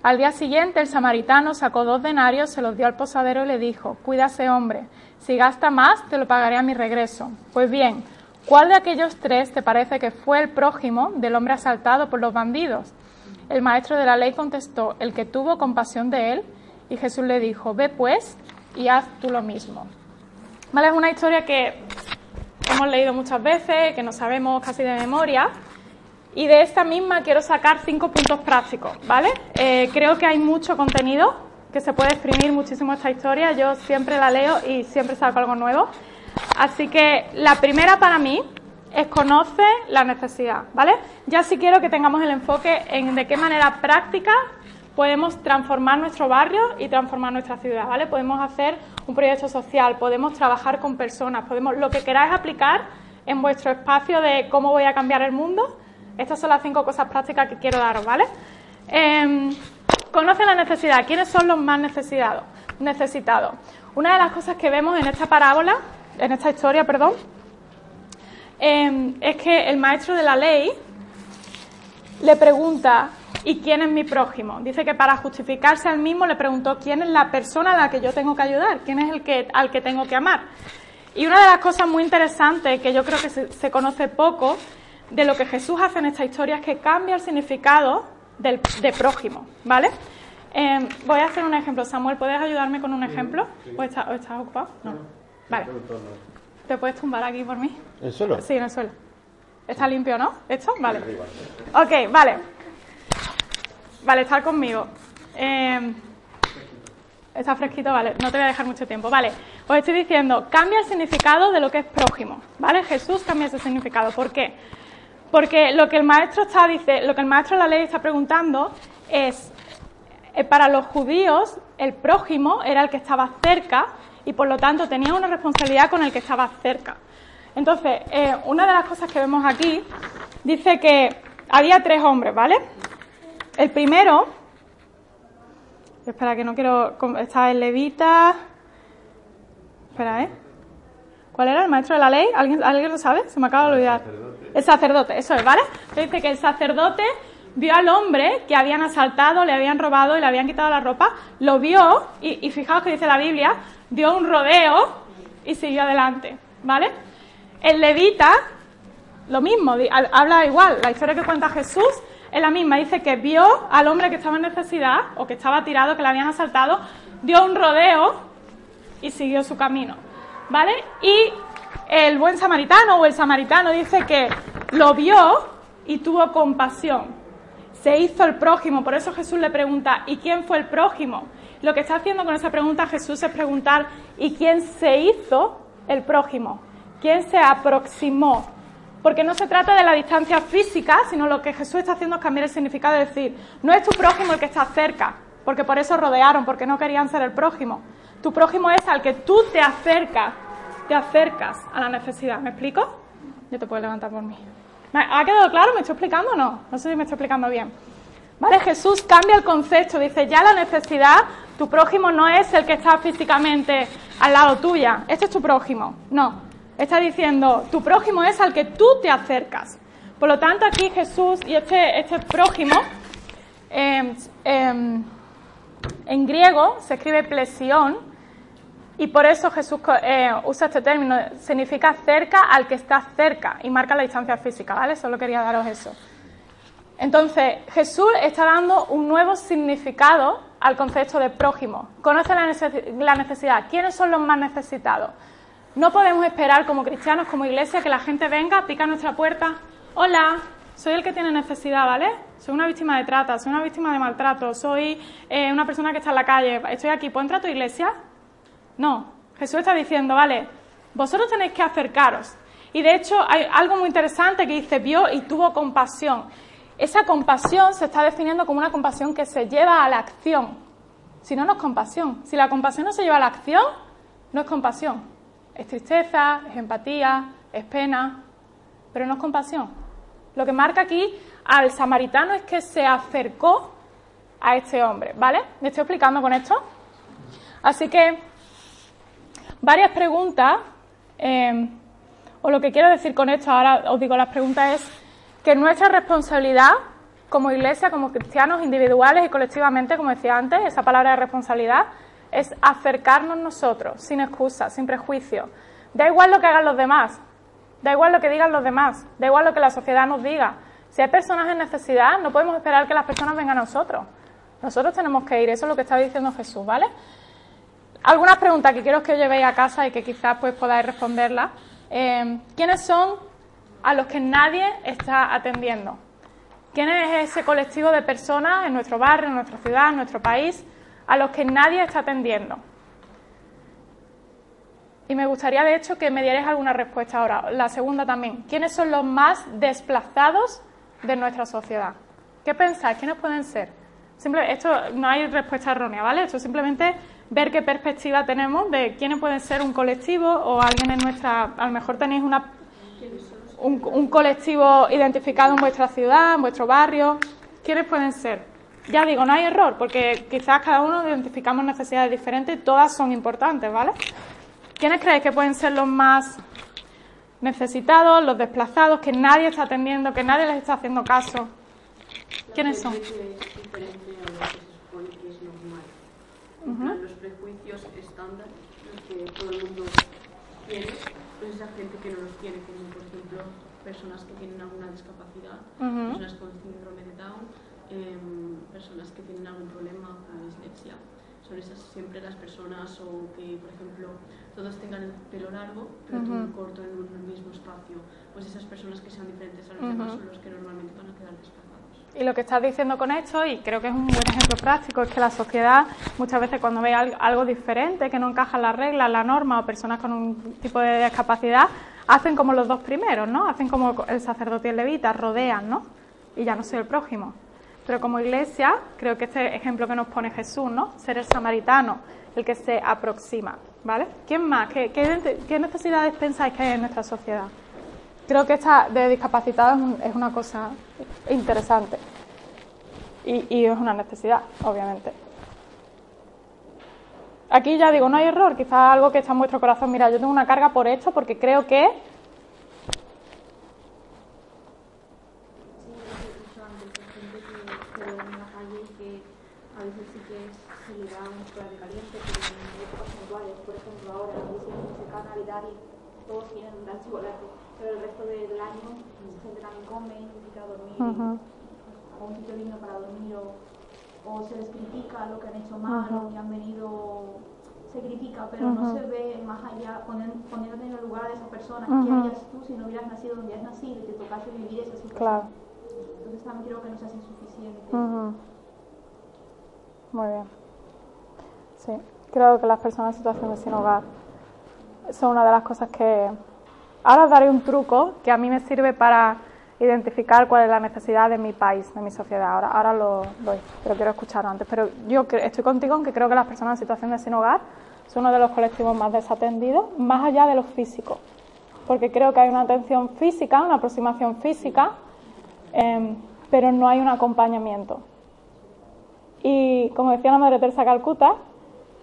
Al día siguiente el samaritano sacó dos denarios, se los dio al posadero y le dijo, cuídase hombre, si gasta más te lo pagaré a mi regreso. Pues bien, ¿cuál de aquellos tres te parece que fue el prójimo del hombre asaltado por los bandidos? El maestro de la ley contestó, el que tuvo compasión de él, y Jesús le dijo, ve pues y haz tú lo mismo. Vale, es una historia que hemos leído muchas veces, que no sabemos casi de memoria, y de esta misma quiero sacar cinco puntos prácticos, ¿vale? Eh, creo que hay mucho contenido, que se puede exprimir muchísimo esta historia. Yo siempre la leo y siempre saco algo nuevo. Así que la primera para mí es conoce la necesidad, ¿vale? Ya sí quiero que tengamos el enfoque en de qué manera práctica podemos transformar nuestro barrio y transformar nuestra ciudad, ¿vale? Podemos hacer un proyecto social, podemos trabajar con personas, podemos lo que queráis aplicar en vuestro espacio de cómo voy a cambiar el mundo estas son las cinco cosas prácticas que quiero daros, ¿vale? Eh, conoce la necesidad. ¿Quiénes son los más necesitados? necesitados? Una de las cosas que vemos en esta parábola, en esta historia, perdón, em, es que el maestro de la ley le pregunta, ¿y quién es mi prójimo? Dice que para justificarse al mismo le preguntó, ¿quién es la persona a la que yo tengo que ayudar? ¿Quién es el que, al que tengo que amar? Y una de las cosas muy interesantes que yo creo que se conoce poco de lo que Jesús hace en esta historia es que cambia el significado del, de prójimo, ¿vale? Eh, voy a hacer un ejemplo. Samuel, ¿puedes ayudarme con un ejemplo? ¿O, estás, ocupado? No. Vale. ¿Te puedes tumbar aquí por mí? ¿En el suelo? Sí, en el suelo. ¿Está limpio, no? ¿Esto? Vale. Ok, vale. Vale, estar conmigo. Eh, está fresquito, vale. No te voy a dejar mucho tiempo. Vale. Os estoy diciendo, cambia el significado de lo que es prójimo. ¿Vale? Jesús cambia ese significado. ¿Por qué? Porque lo que el maestro está dice, lo que el maestro de la ley está preguntando es eh, para los judíos el prójimo era el que estaba cerca y por lo tanto tenía una responsabilidad con el que estaba cerca. Entonces, eh, una de las cosas que vemos aquí dice que había tres hombres, ¿vale? El primero, espera que no quiero, está el levita, espera, ¿eh? ¿Cuál era el maestro de la ley? ¿Alguien, ¿alguien lo sabe? Se me acaba de olvidar. El sacerdote, eso es, ¿vale? dice que el sacerdote vio al hombre que habían asaltado, le habían robado y le habían quitado la ropa, lo vio y, y fijaos que dice la Biblia, dio un rodeo y siguió adelante, ¿vale? El levita, lo mismo, habla igual, la historia que cuenta Jesús es la misma, dice que vio al hombre que estaba en necesidad o que estaba tirado, que le habían asaltado, dio un rodeo y siguió su camino, ¿vale? Y el buen samaritano o el samaritano dice que lo vio y tuvo compasión. Se hizo el prójimo, por eso Jesús le pregunta, ¿y quién fue el prójimo? Lo que está haciendo con esa pregunta Jesús es preguntar, ¿y quién se hizo el prójimo? ¿Quién se aproximó? Porque no se trata de la distancia física, sino lo que Jesús está haciendo es cambiar el significado de decir, no es tu prójimo el que está cerca, porque por eso rodearon, porque no querían ser el prójimo. Tu prójimo es al que tú te acercas, te acercas a la necesidad. ¿Me explico? Yo te puedo levantar por mí. ¿Ha quedado claro? ¿Me estoy explicando o no? No sé si me estoy explicando bien. ¿Vale? Jesús cambia el concepto, dice, ya la necesidad, tu prójimo no es el que está físicamente al lado tuya, este es tu prójimo, no. Está diciendo, tu prójimo es al que tú te acercas. Por lo tanto, aquí Jesús y este, este prójimo, em, em, en griego se escribe plesión, y por eso Jesús eh, usa este término, significa cerca al que está cerca y marca la distancia física, ¿vale? Solo quería daros eso. Entonces, Jesús está dando un nuevo significado al concepto de prójimo. Conoce la necesidad. ¿Quiénes son los más necesitados? No podemos esperar como cristianos, como iglesia, que la gente venga, pica nuestra puerta. Hola, soy el que tiene necesidad, ¿vale? Soy una víctima de trata, soy una víctima de maltrato, soy eh, una persona que está en la calle, estoy aquí, ¿puedo entrar a tu iglesia? No, Jesús está diciendo, vale, vosotros tenéis que acercaros. Y de hecho hay algo muy interesante que dice, vio y tuvo compasión. Esa compasión se está definiendo como una compasión que se lleva a la acción. Si no, es compasión. Si la compasión no se lleva a la acción, no es compasión. Es tristeza, es empatía, es pena, pero no es compasión. Lo que marca aquí al samaritano es que se acercó a este hombre, ¿vale? ¿Me estoy explicando con esto? Así que varias preguntas, eh, o lo que quiero decir con esto, ahora os digo las preguntas, es que nuestra responsabilidad como iglesia, como cristianos individuales y colectivamente, como decía antes, esa palabra de responsabilidad, es acercarnos nosotros, sin excusa, sin prejuicio. Da igual lo que hagan los demás, da igual lo que digan los demás, da igual lo que la sociedad nos diga. Si hay personas en necesidad, no podemos esperar que las personas vengan a nosotros. Nosotros tenemos que ir, eso es lo que está diciendo Jesús, ¿vale? Algunas preguntas que quiero que os llevéis a casa y que quizás pues podáis responderlas. Eh, ¿Quiénes son a los que nadie está atendiendo? ¿Quién es ese colectivo de personas en nuestro barrio, en nuestra ciudad, en nuestro país, a los que nadie está atendiendo? Y me gustaría, de hecho, que me dierais alguna respuesta ahora. La segunda también. ¿Quiénes son los más desplazados de nuestra sociedad? ¿Qué pensáis? ¿Quiénes pueden ser? Esto no hay respuesta errónea, ¿vale? Esto simplemente ver qué perspectiva tenemos de quiénes pueden ser un colectivo o alguien en nuestra, a lo mejor tenéis una, un, colectivo identificado en vuestra ciudad, en vuestro barrio, quiénes pueden ser. Ya digo, no hay error, porque quizás cada uno identificamos necesidades diferentes todas son importantes, ¿vale? ¿Quiénes creéis que pueden ser los más necesitados, los desplazados, que nadie está atendiendo, que nadie les está haciendo caso? ¿Quiénes son? Los prejuicios estándar, los que todo el mundo tiene, pues esa gente que no los tiene, como por ejemplo personas que tienen alguna discapacidad, personas con síndrome de Down, em, personas que tienen algún problema, dislexia. Son esas siempre las personas o que, por ejemplo, todos tengan el pelo largo, pero todo corto en un mismo espacio. Pues esas personas que sean diferentes a los demás son los que normalmente van a quedar. Y lo que estás diciendo con esto, y creo que es un buen ejemplo práctico, es que la sociedad muchas veces cuando ve algo diferente, que no encaja en la regla, en la norma, o personas con un tipo de discapacidad, hacen como los dos primeros, ¿no? Hacen como el sacerdote y el levita, rodean, ¿no? Y ya no soy el prójimo. Pero como iglesia, creo que este ejemplo que nos pone Jesús, ¿no? Ser el samaritano, el que se aproxima, ¿vale? ¿Quién más? ¿Qué, qué, necesidades pensáis que hay en nuestra sociedad? Creo que esta de discapacitados es una cosa interesante y, y es una necesidad, obviamente. Aquí ya digo, no hay error, quizás algo que está en vuestro corazón. Mira, yo tengo una carga por esto porque creo que todos tienen un pero el resto del año gente también come, necesita dormir, uh o un sitio digno para dormir, o, o, se les critica lo que han hecho mal, o que han venido, se critica, pero no se ve más allá, poniéndote en el lugar de esa persona, ¿qué harías tú si no hubieras nacido donde has nacido y te tocase vivir esa situación? Claro. Entonces también creo que no seas insuficiente. Muy bien. Sí, creo que las personas en situación de sin hogar son una de las cosas que... Ahora os daré un truco que a mí me sirve para identificar cuál es la necesidad de mi país, de mi sociedad. Ahora, ahora lo doy, pero quiero escucharlo antes. Pero yo estoy contigo en que creo que las personas en situación de sin hogar son uno de los colectivos más desatendidos, más allá de lo físico. Porque creo que hay una atención física, una aproximación física, em, pero no hay un acompañamiento. Y como decía la Madre Teresa Calcuta,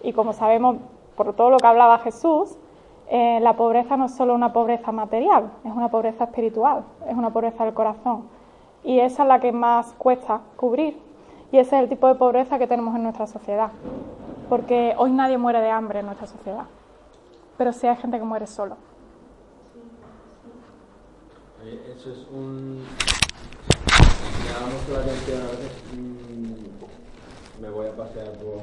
y como sabemos por todo lo que hablaba Jesús, eh, la pobreza no es solo una pobreza material, es una pobreza espiritual, es una pobreza del corazón. Y esa es la que más cuesta cubrir. Y ese es el tipo de pobreza que tenemos en nuestra sociedad. Porque hoy nadie muere de hambre en nuestra sociedad. Pero sí hay gente que muere solo. Eso es un. Me la atención a veces. Mm, me voy a pasear por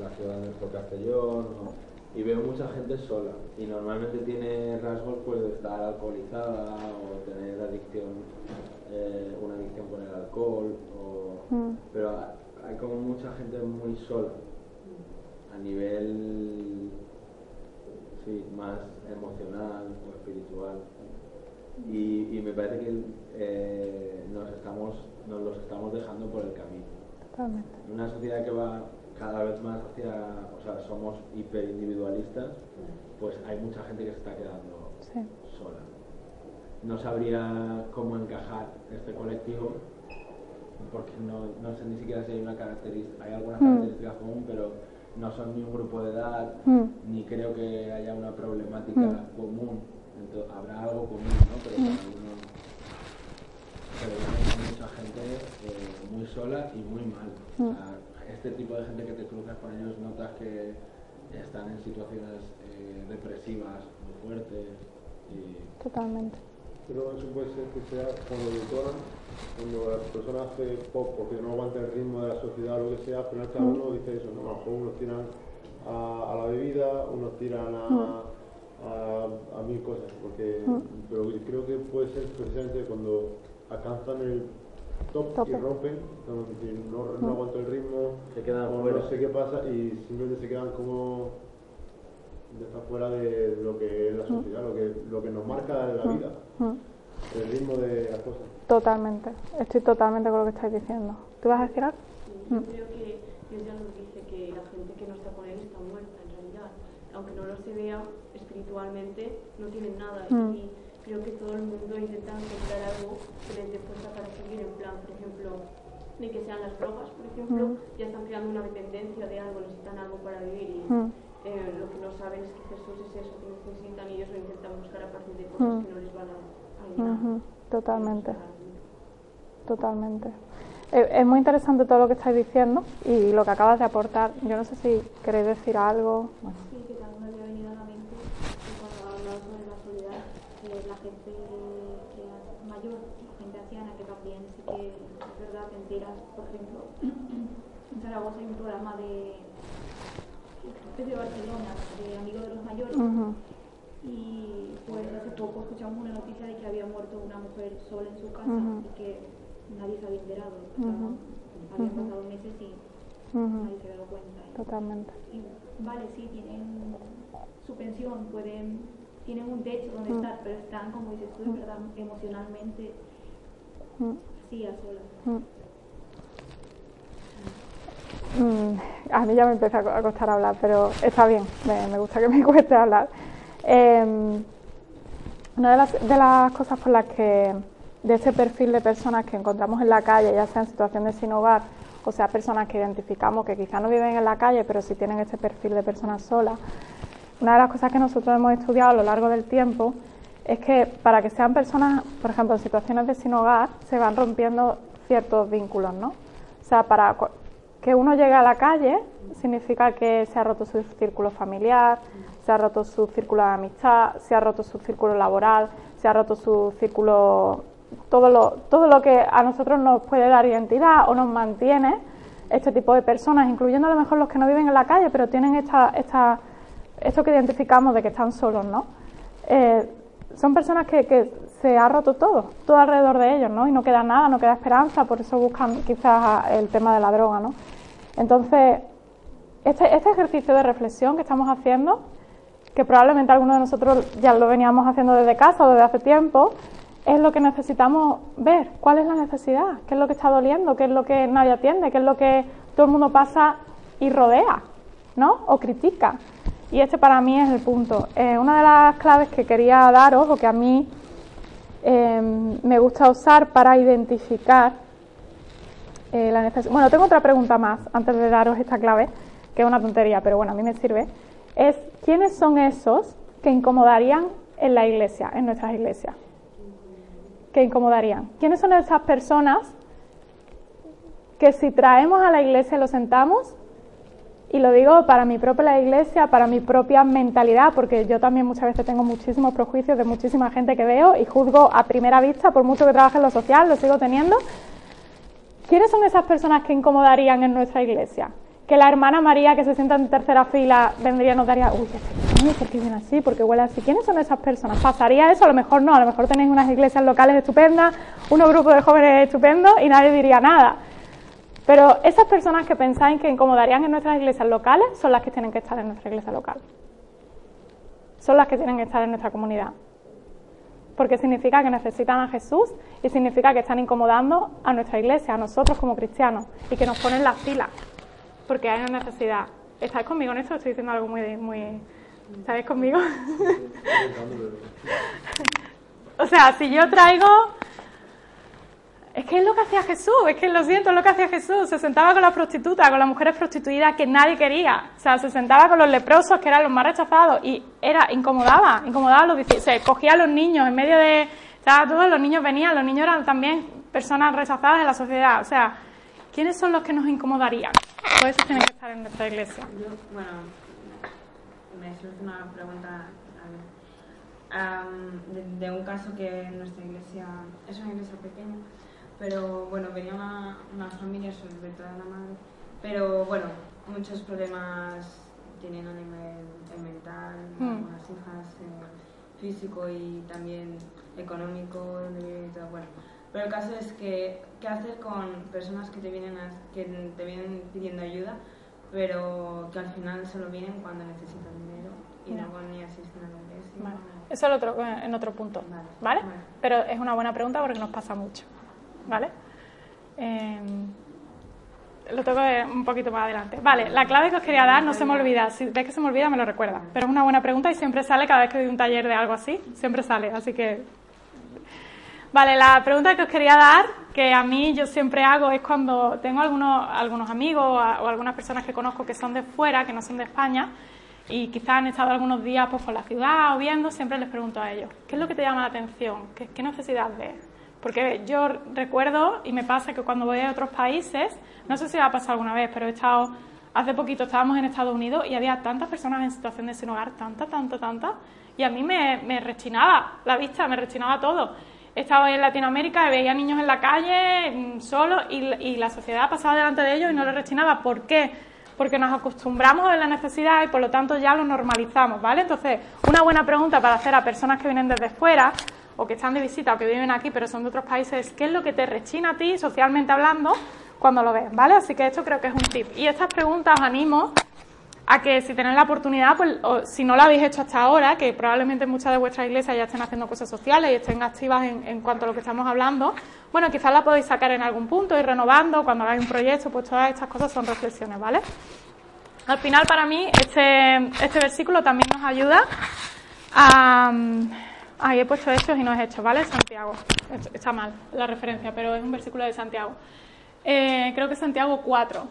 la ciudad de Castellón y veo mucha gente sola y normalmente tiene rasgos pues, de estar alcoholizada o tener adicción, eh, una adicción con el alcohol, mm. pero hay como mucha gente muy sola a nivel sí, más emocional o espiritual y, me parece que eh, nos, estamos, nos los estamos dejando por el camino. Una sociedad que va cada vez más hacia, o sea, somos hiperindividualistas, pues hay mucha gente que se está quedando sola. No sabría cómo encajar este colectivo, porque no, no, sé ni siquiera si hay una característica, hay alguna mm. característica común, pero no son ni un grupo de edad, mm. ni creo que haya una problemática mm. común. Entonces, habrá algo común, ¿no? Pero pero hay mucha gente eh, muy sola y muy mal este tipo de gente que te cruzas con ellos notas que están en situaciones eh, depresivas muy fuertes. Y... Totalmente. Pero eso puede ser que sea cuando detonan, cuando la persona hace pop porque no aguanta el ritmo de la sociedad o lo que sea, al final cada uno dice eso, ¿no? A lo mejor unos tiran a, la bebida, unos tiran a, a, mil cosas, porque, pero creo que puede ser precisamente cuando alcanzan el top, y rompen, no, no, no aguanto el ritmo, se quedan o no sé qué pasa y simplemente se quedan como fuera de lo que es la sociedad, lo que, lo que nos marca la vida, el ritmo de las cosas. Totalmente, estoy totalmente con lo que estáis diciendo. ¿Tú vas a decir algo? yo creo que Dios ya nos dice que la gente que no está con Él está muerta en realidad. Aunque no lo se vea espiritualmente, no tienen nada. Y creo que todo el mundo intenta encontrar algo que les dé fuerza para seguir en plan, por ejemplo, de que sean las drogas, por ejemplo, mm. ya están creando una dependencia de algo, necesitan algo para vivir y mm. eh, lo que no saben es que Jesús es eso que necesitan y ellos lo intentan buscar a partir de cosas mm. que no les van a ayudar. Totalmente. Totalmente. Eh, es muy interesante todo lo que estáis diciendo y lo que acabas de aportar. Yo no sé si queréis decir algo ejemplo, en Zaragoza hay un programa de, de Barcelona, de Amigos de los Mayores, y pues hace poco escuchamos una noticia de que había muerto una mujer sola en su casa y que nadie se había enterado. Habían pasado meses y nadie se había dado cuenta. Totalmente. Y, vale, sí, tienen su pensión, pueden tienen un techo donde estar, pero están, como dices tú, de verdad, emocionalmente sí a solas. Mm, a mí ya me empieza a costar hablar, pero está bien, me, gusta que me cueste hablar. Em, una de las, de las cosas por las que, de ese perfil de personas que encontramos en la calle, ya sea en situaciones sin hogar, o sea, personas que identificamos que quizá no viven en la calle, pero sí tienen ese perfil de personas solas, una de las cosas que nosotros hemos estudiado a lo largo del tiempo es que para que sean personas, por ejemplo, en situaciones de sin hogar, se van rompiendo ciertos vínculos, ¿no? O sea, para que uno llegue a la calle significa que se ha roto su círculo familiar, se ha roto su círculo de amistad, se ha roto su círculo laboral, se ha roto su círculo, todo lo, todo lo que a nosotros nos puede dar identidad o nos mantiene este tipo de personas, incluyendo a lo mejor los que no viven en la calle, pero tienen esta, esta, esto que identificamos de que están solos, ¿no? Eh, son personas que, que, se ha roto todo, todo alrededor de ellos, ¿no? Y no queda nada, no queda esperanza, por eso buscan quizás el tema de la droga, ¿no? Entonces, este, este ejercicio de reflexión que estamos haciendo, que probablemente algunos de nosotros ya lo veníamos haciendo desde casa o desde hace tiempo, es lo que necesitamos ver, cuál es la necesidad, qué es lo que está doliendo, qué es lo que nadie atiende, qué es lo que todo el mundo pasa y rodea, ¿no? O critica. Y este para mí es el punto. Eh, una de las claves que quería daros, o que a mí em, me gusta usar para identificar eh. Bueno, tengo otra pregunta más antes de daros esta clave, que es una tontería, pero bueno, a mí me sirve. Es: ¿quiénes son esos que incomodarían en la iglesia, en nuestras iglesias? Que incomodarían. ¿Quiénes son esas personas que si traemos a la iglesia lo sentamos, y lo digo para mi propia iglesia, para mi propia mentalidad, porque yo también muchas veces tengo muchísimos prejuicios de muchísima gente que veo y juzgo a primera vista, por mucho que trabaje en lo social, lo sigo teniendo. ¿Quiénes son esas personas que incomodarían en nuestra iglesia? Que la hermana María que se sienta en tercera fila vendría y nos daría, uy, este ¿por qué viene así? Porque huele así. ¿Quiénes son esas personas? ¿Pasaría eso? A lo mejor no, a lo mejor tenéis unas iglesias locales estupendas, unos grupos de jóvenes estupendos y nadie diría nada. Pero esas personas que pensáis que incomodarían en nuestras iglesias locales son las que tienen que estar en nuestra iglesia local. Son las que tienen que estar en nuestra comunidad. Porque significa que necesitan a Jesús y significa que están incomodando a nuestra iglesia, a nosotros como cristianos, y que nos ponen las filas. Porque hay una necesidad. ¿Estáis conmigo en esto? Estoy diciendo algo muy... muy... ¿Estáis conmigo? o sea, si yo traigo es que es lo que hacía Jesús, es que lo siento, es lo que hacía Jesús. Se sentaba con las prostitutas, con las mujeres prostituidas que nadie quería. O sea, se sentaba con los leprosos, que eran los más rechazados, y era, incomodaba, incomodaba a los se cogía a los niños en medio de. O sea, todos los niños venían, los niños eran también personas rechazadas en la sociedad. O sea, ¿quiénes son los que nos incomodarían? Pues eso tiene que estar en nuestra iglesia. bueno, me surge una pregunta. de, un caso que en nuestra iglesia es una iglesia pequeña pero bueno, venía una, unas familias, sobre todo la madre, pero bueno, muchos problemas tienen a nivel mental, mm. las hijas eh, físico y también económico, y todo, bueno. Pero el caso es que, ¿qué hacer con personas que te vienen, que te vienen pidiendo ayuda, pero que al final solo vienen cuando necesitan dinero y luego ni asisten a la iglesia? Eso es otro, en otro punto, ¿vale? Pero es una buena pregunta porque nos pasa mucho. ¿Vale? Em, lo tengo un poquito más adelante. Vale, la clave que os quería dar no se me olvida. Si ves que se me olvida, me lo recuerda. Pero es una buena pregunta y siempre sale cada vez que doy un taller de algo así. Siempre sale, así que. Vale, la pregunta que os quería dar, que a mí yo siempre hago, es cuando tengo algunos, algunos amigos o algunas personas que conozco que son de fuera, que no son de España, y quizás han estado algunos días pues, por la ciudad o viendo, siempre les pregunto a ellos, ¿qué es lo que te llama la atención? ¿Qué, qué necesidad ves? Porque yo recuerdo, y me pasa que cuando voy a otros países, no sé si va a pasar alguna vez, pero he estado, hace poquito estábamos en Estados Unidos y había tantas personas en situación de sin hogar, tanta, tanta, tanta, y a mí me, me rechinaba la vista, me rechinaba todo. He estado en Latinoamérica veía niños en la calle mm, solos y, y la sociedad pasaba delante de ellos y no les rechinaba. ¿Por qué? Porque nos acostumbramos a la necesidad y por lo tanto ya lo normalizamos, ¿vale? Entonces, una buena pregunta para hacer a personas que vienen desde fuera o que están de visita o que viven aquí pero son de otros países, ¿qué es lo que te rechina a ti socialmente hablando cuando lo ves? ¿Vale? Así que esto creo que es un tip. Y estas preguntas os animo a que si tenéis la oportunidad, pues si no lo habéis hecho hasta ahora, que probablemente muchas de vuestras iglesias ya estén haciendo cosas sociales y estén activas en, cuanto a lo que estamos hablando, bueno, quizás la podéis sacar en algún punto, y renovando, cuando hagáis un proyecto, pues todas estas cosas son reflexiones, ¿vale? Al final, para mí, este, este versículo también nos ayuda a... Ahí he puesto hechos y no es hechos, ¿vale? Santiago. Está mal la referencia, pero es un versículo de Santiago. Eh, creo que es Santiago 4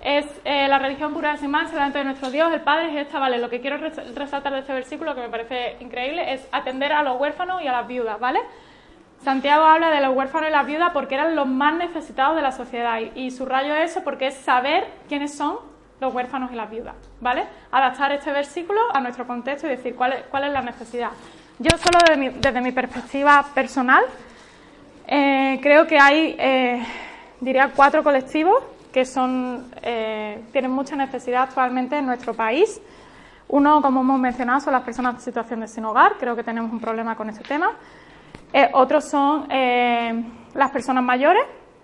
es eh, la religión pura sin mancha delante de nuestro Dios, el Padre es esta, ¿vale? Lo que quiero resaltar de este versículo, que me parece increíble, es atender a los huérfanos y a las viudas, ¿vale? Santiago habla de los huérfanos y las viudas porque eran los más necesitados de la sociedad y, subrayo eso porque es saber quiénes son los huérfanos y las viudas, ¿vale? Adaptar este versículo a nuestro contexto y decir cuál es, cuál es la necesidad. Yo solo desde mi, perspectiva personal eh, creo que hay, eh, diría, cuatro colectivos que son, eh, tienen mucha necesidad actualmente en nuestro país. Uno, como hemos mencionado, son las personas en situación de sin hogar, creo que tenemos un problema con este tema. Otros son las personas mayores.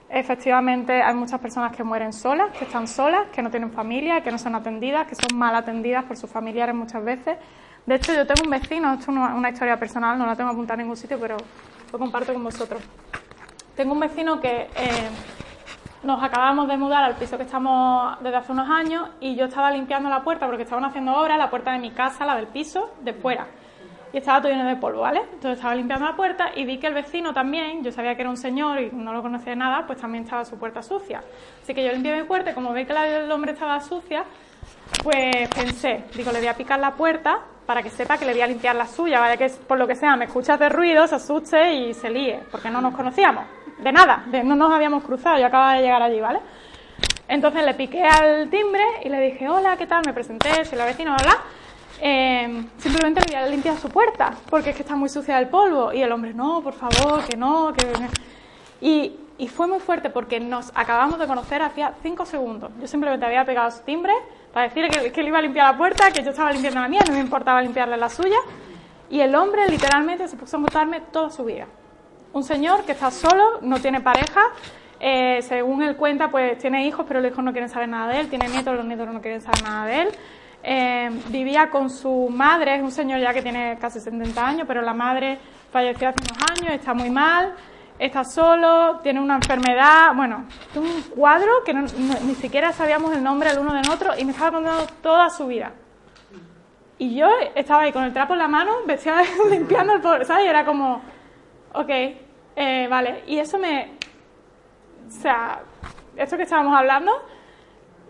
Efectivamente, hay muchas personas que mueren solas, que están solas, que no tienen familia, que no son atendidas, que son mal atendidas por sus familiares muchas veces. De hecho, yo tengo un vecino, esto es una, historia personal, no la tengo apuntada en ningún sitio, pero lo comparto con vosotros. Tengo un vecino que nos acabamos de mudar al piso que estamos desde hace unos años y yo estaba limpiando la puerta porque estaban haciendo obra, la puerta de mi casa, la del piso, de fuera. Y estaba todo lleno de polvo, ¿vale? Entonces estaba limpiando la puerta y vi que el vecino también, yo sabía que era un señor y no lo conocía de nada, pues también estaba su puerta sucia. Así que yo limpié mi puerta y como vi que la del hombre estaba sucia, pues pensé, digo, le voy a picar la puerta para que sepa que le voy a limpiar la suya, ¿vale? Que por lo que sea me escucha de ruido, se asuste y se líe, porque no nos conocíamos de nada, no nos habíamos cruzado, yo acababa de llegar allí, ¿vale? Entonces le piqué al timbre y le dije, hola, ¿qué tal? Me presenté, soy la vecina, bla, eh, simplemente le voy a limpiar su puerta, porque es que está muy sucia del polvo. Y el hombre, no, por favor, que no, que... Y, y fue muy fuerte porque nos acabamos de conocer hacía cinco segundos. Yo simplemente había pegado su timbre para decirle que, que, le iba a limpiar la puerta, que yo estaba limpiando la mía, no me importaba limpiarle la suya. Y el hombre literalmente se puso a contarme toda su vida un señor que está solo, no tiene pareja, eh, según él cuenta, pues tiene hijos, pero los hijos no quieren saber nada de él, tiene nietos, los nietos no quieren saber nada de él. Eh, vivía con su madre, es un señor ya que tiene casi 70 años, pero la madre falleció hace unos años, está muy mal, está solo, tiene una enfermedad, bueno, un cuadro que ni siquiera sabíamos el nombre del uno del otro y me estaba contando toda su vida. Y yo estaba ahí con el trapo en la mano, vestida limpiando el pobre, ¿sabes? Y era como, ok, eh, vale, y eso me. O sea, esto que estábamos hablando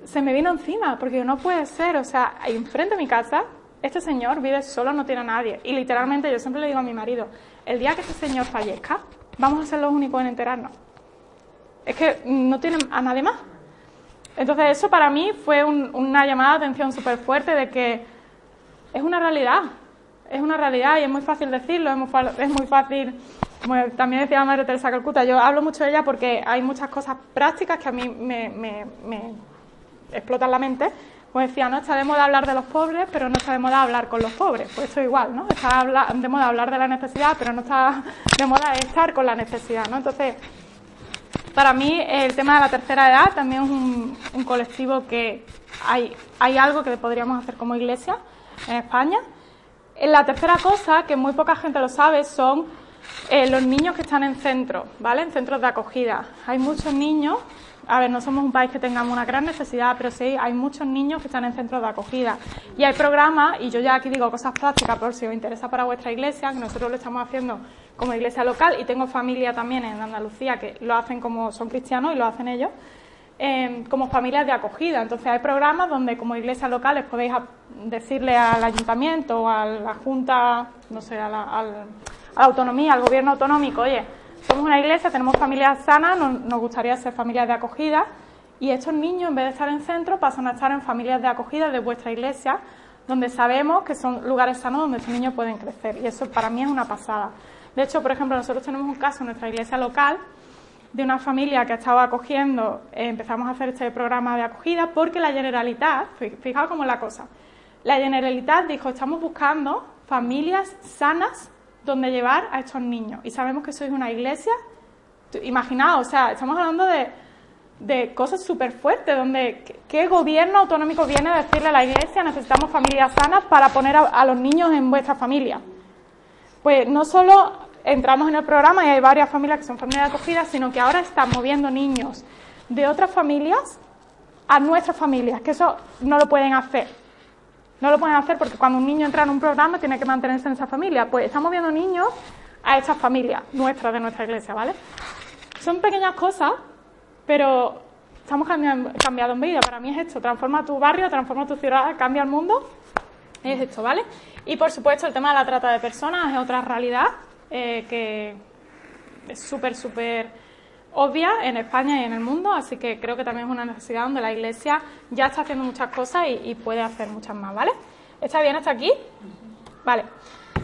se me vino encima, porque no puede ser, o sea, ahí enfrente de mi casa, este señor vive solo, no tiene a nadie. Y literalmente yo siempre le digo a mi marido, el día que este señor fallezca, vamos a ser los únicos en enterarnos. Es que no tiene a nadie más. Entonces eso para mí fue una llamada de atención súper fuerte de que es una realidad, es una realidad y es muy fácil decirlo, es muy, fácil como también decía la Madre Teresa Calcuta, yo hablo mucho de ella porque hay muchas cosas prácticas que a mí me, explotan la mente. Pues decía, no está de moda hablar de los pobres, pero no está de moda hablar con los pobres. Pues esto igual, ¿no? Está de moda hablar de la necesidad, pero no está de moda estar con la necesidad, ¿no? Entonces, para mí el tema de la tercera edad también es un, colectivo que hay, hay algo que podríamos hacer como iglesia en España. La tercera cosa, que muy poca gente lo sabe, son eh, los niños que están en centros, ¿vale? En centros de acogida. Hay muchos niños, a ver, no somos un país que tengamos una gran necesidad, pero sí hay muchos niños que están en centros de acogida. Y hay programas, y yo ya aquí digo cosas prácticas por si os interesa para vuestra iglesia, que nosotros lo estamos haciendo como iglesia local, y tengo familia también en Andalucía que lo hacen como son cristianos y lo hacen ellos. Em, como familias de acogida. Entonces hay programas donde como iglesias locales podéis decirle al ayuntamiento o a la junta, no sé, al, a la autonomía, al gobierno autonómico, oye, somos una iglesia, tenemos familias sanas, nos, gustaría ser familias de acogida y estos niños, en vez de estar en centro, pasan a estar en familias de acogida de vuestra iglesia, donde sabemos que son lugares sanos donde estos niños pueden crecer y eso para mí es una pasada. De hecho, por ejemplo, nosotros tenemos un caso en nuestra iglesia local de una familia que estaba acogiendo, eh, empezamos a hacer este programa de acogida porque la Generalitat, fijaos cómo es la cosa, la Generalitat dijo, estamos buscando familias sanas donde llevar a estos niños. Y sabemos que sois una iglesia, imaginaos, o sea, estamos hablando de de cosas súper fuertes, donde ¿qué gobierno autonómico viene a decirle a la iglesia necesitamos familias sanas para poner a, los niños en vuestra familia? Pues no solo entramos en el programa y hay varias familias que son familias acogidas, sino que ahora están moviendo niños de otras familias a nuestras familias, que eso no lo pueden hacer. No lo pueden hacer porque cuando un niño entra en un programa tiene que mantenerse en esa familia. Pues estamos viendo niños a estas familias nuestras de nuestra iglesia, ¿vale? Son pequeñas cosas, pero estamos cambiando, en vida. Para mí es esto, transforma tu barrio, transforma tu ciudad, cambia el mundo. Es esto, ¿vale? Y por supuesto el tema de la trata de personas es otra realidad eh, que es súper, súper obvia en España y en el mundo, así que creo que también es una necesidad donde la Iglesia ya está haciendo muchas cosas y, puede hacer muchas más, ¿vale? ¿Está bien hasta aquí? Vale.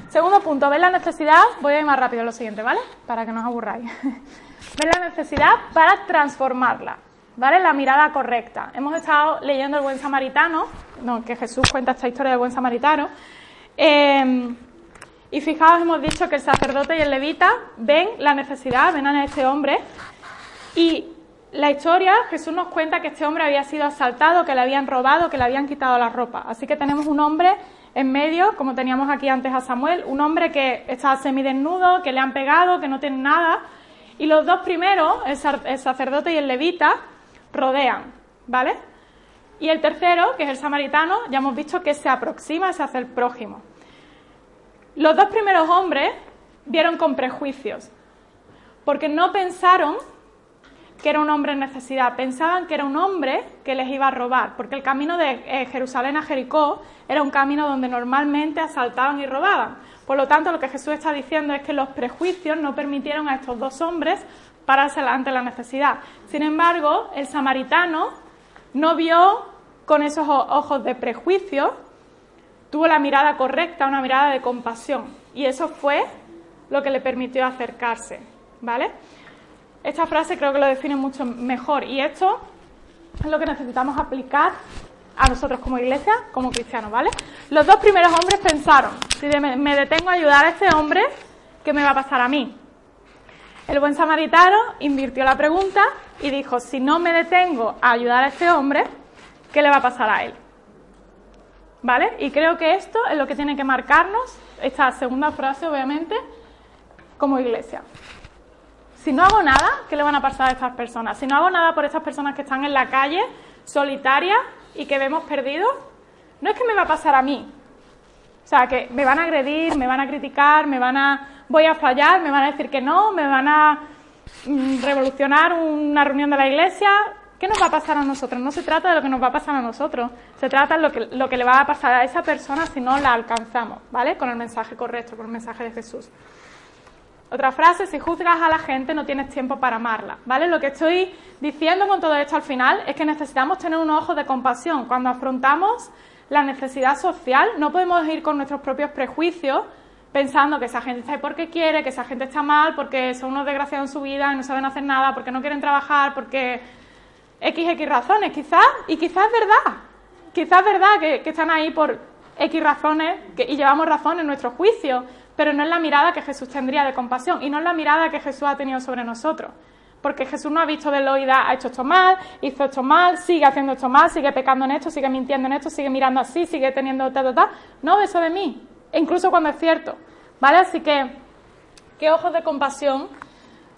Segundo punto, ver la necesidad, voy a ir más rápido lo siguiente, ¿vale? Para que no os aburráis. ver la necesidad para transformarla, ¿vale? La mirada correcta. Hemos estado leyendo el buen samaritano, no, que Jesús cuenta esta historia del buen samaritano. Eh, y fijaos, hemos dicho que el sacerdote y el levita ven la necesidad, ven a este hombre y la historia, Jesús nos cuenta que este hombre había sido asaltado, que le habían robado, que le habían quitado la ropa. Así que tenemos un hombre en medio, como teníamos aquí antes a Samuel, un hombre que está semidesnudo, que le han pegado, que no tiene nada. Y los dos primeros, el sacerdote y el levita, rodean, ¿vale? Y el tercero, que es el samaritano, ya hemos visto que se aproxima, se hace el prójimo. Los dos primeros hombres vieron con prejuicios, porque no pensaron que era un hombre en necesidad, pensaban que era un hombre que les iba a robar, porque el camino de eh, Jerusalén a Jericó era un camino donde normalmente asaltaban y robaban. Por lo tanto, lo que Jesús está diciendo es que los prejuicios no permitieron a estos dos hombres pararse ante la necesidad. Sin embargo, el samaritano no vio con esos ojos de prejuicio, tuvo la mirada correcta, una mirada de compasión, y eso fue lo que le permitió acercarse, ¿vale? Esta frase creo que lo define mucho mejor y esto es lo que necesitamos aplicar a nosotros como iglesia, como cristianos, ¿vale? Los dos primeros hombres pensaron, si me detengo a ayudar a este hombre, ¿qué me va a pasar a mí? El buen samaritano invirtió la pregunta y dijo, si no me detengo a ayudar a este hombre, ¿qué le va a pasar a él? ¿Vale? Y creo que esto es lo que tiene que marcarnos, esta segunda frase obviamente, como iglesia. Si no hago nada, ¿qué le van a pasar a estas personas? Si no hago nada por estas personas que están en la calle, solitarias y que vemos perdidos, no es que me va a pasar a mí. O sea, que me van a agredir, me van a criticar, me van a voy a fallar, me van a decir que no, me van a mm, revolucionar una reunión de la iglesia. ¿Qué nos va a pasar a nosotros? No se trata de lo que nos va a pasar a nosotros, se trata de lo que, lo que le va a pasar a esa persona si no la alcanzamos, ¿vale? Con el mensaje correcto, con el mensaje de Jesús. Otra frase, si juzgas a la gente no tienes tiempo para amarla, ¿vale? Lo que estoy diciendo con todo esto al final es que necesitamos tener un ojo de compasión. Cuando afrontamos la necesidad social, no podemos ir con nuestros propios prejuicios pensando que esa gente está ahí porque quiere, que esa gente está mal, porque son unos desgraciados en su vida y no saben hacer nada, porque no quieren trabajar, porque X, X razones, quizás, y quizás es verdad, quizás es verdad que, están ahí por X razones y llevamos razón en nuestro juicio, pero no es la mirada que Jesús tendría de compasión y no es la mirada que Jesús ha tenido sobre nosotros. Porque Jesús no ha visto de loida, ha hecho esto mal, hizo esto mal, sigue haciendo esto mal, sigue pecando en esto, sigue mintiendo en esto, sigue mirando así, sigue teniendo ta, ta, ta. No, eso de mí, e incluso cuando es cierto. ¿Vale? Así que, ¿qué ojos de compasión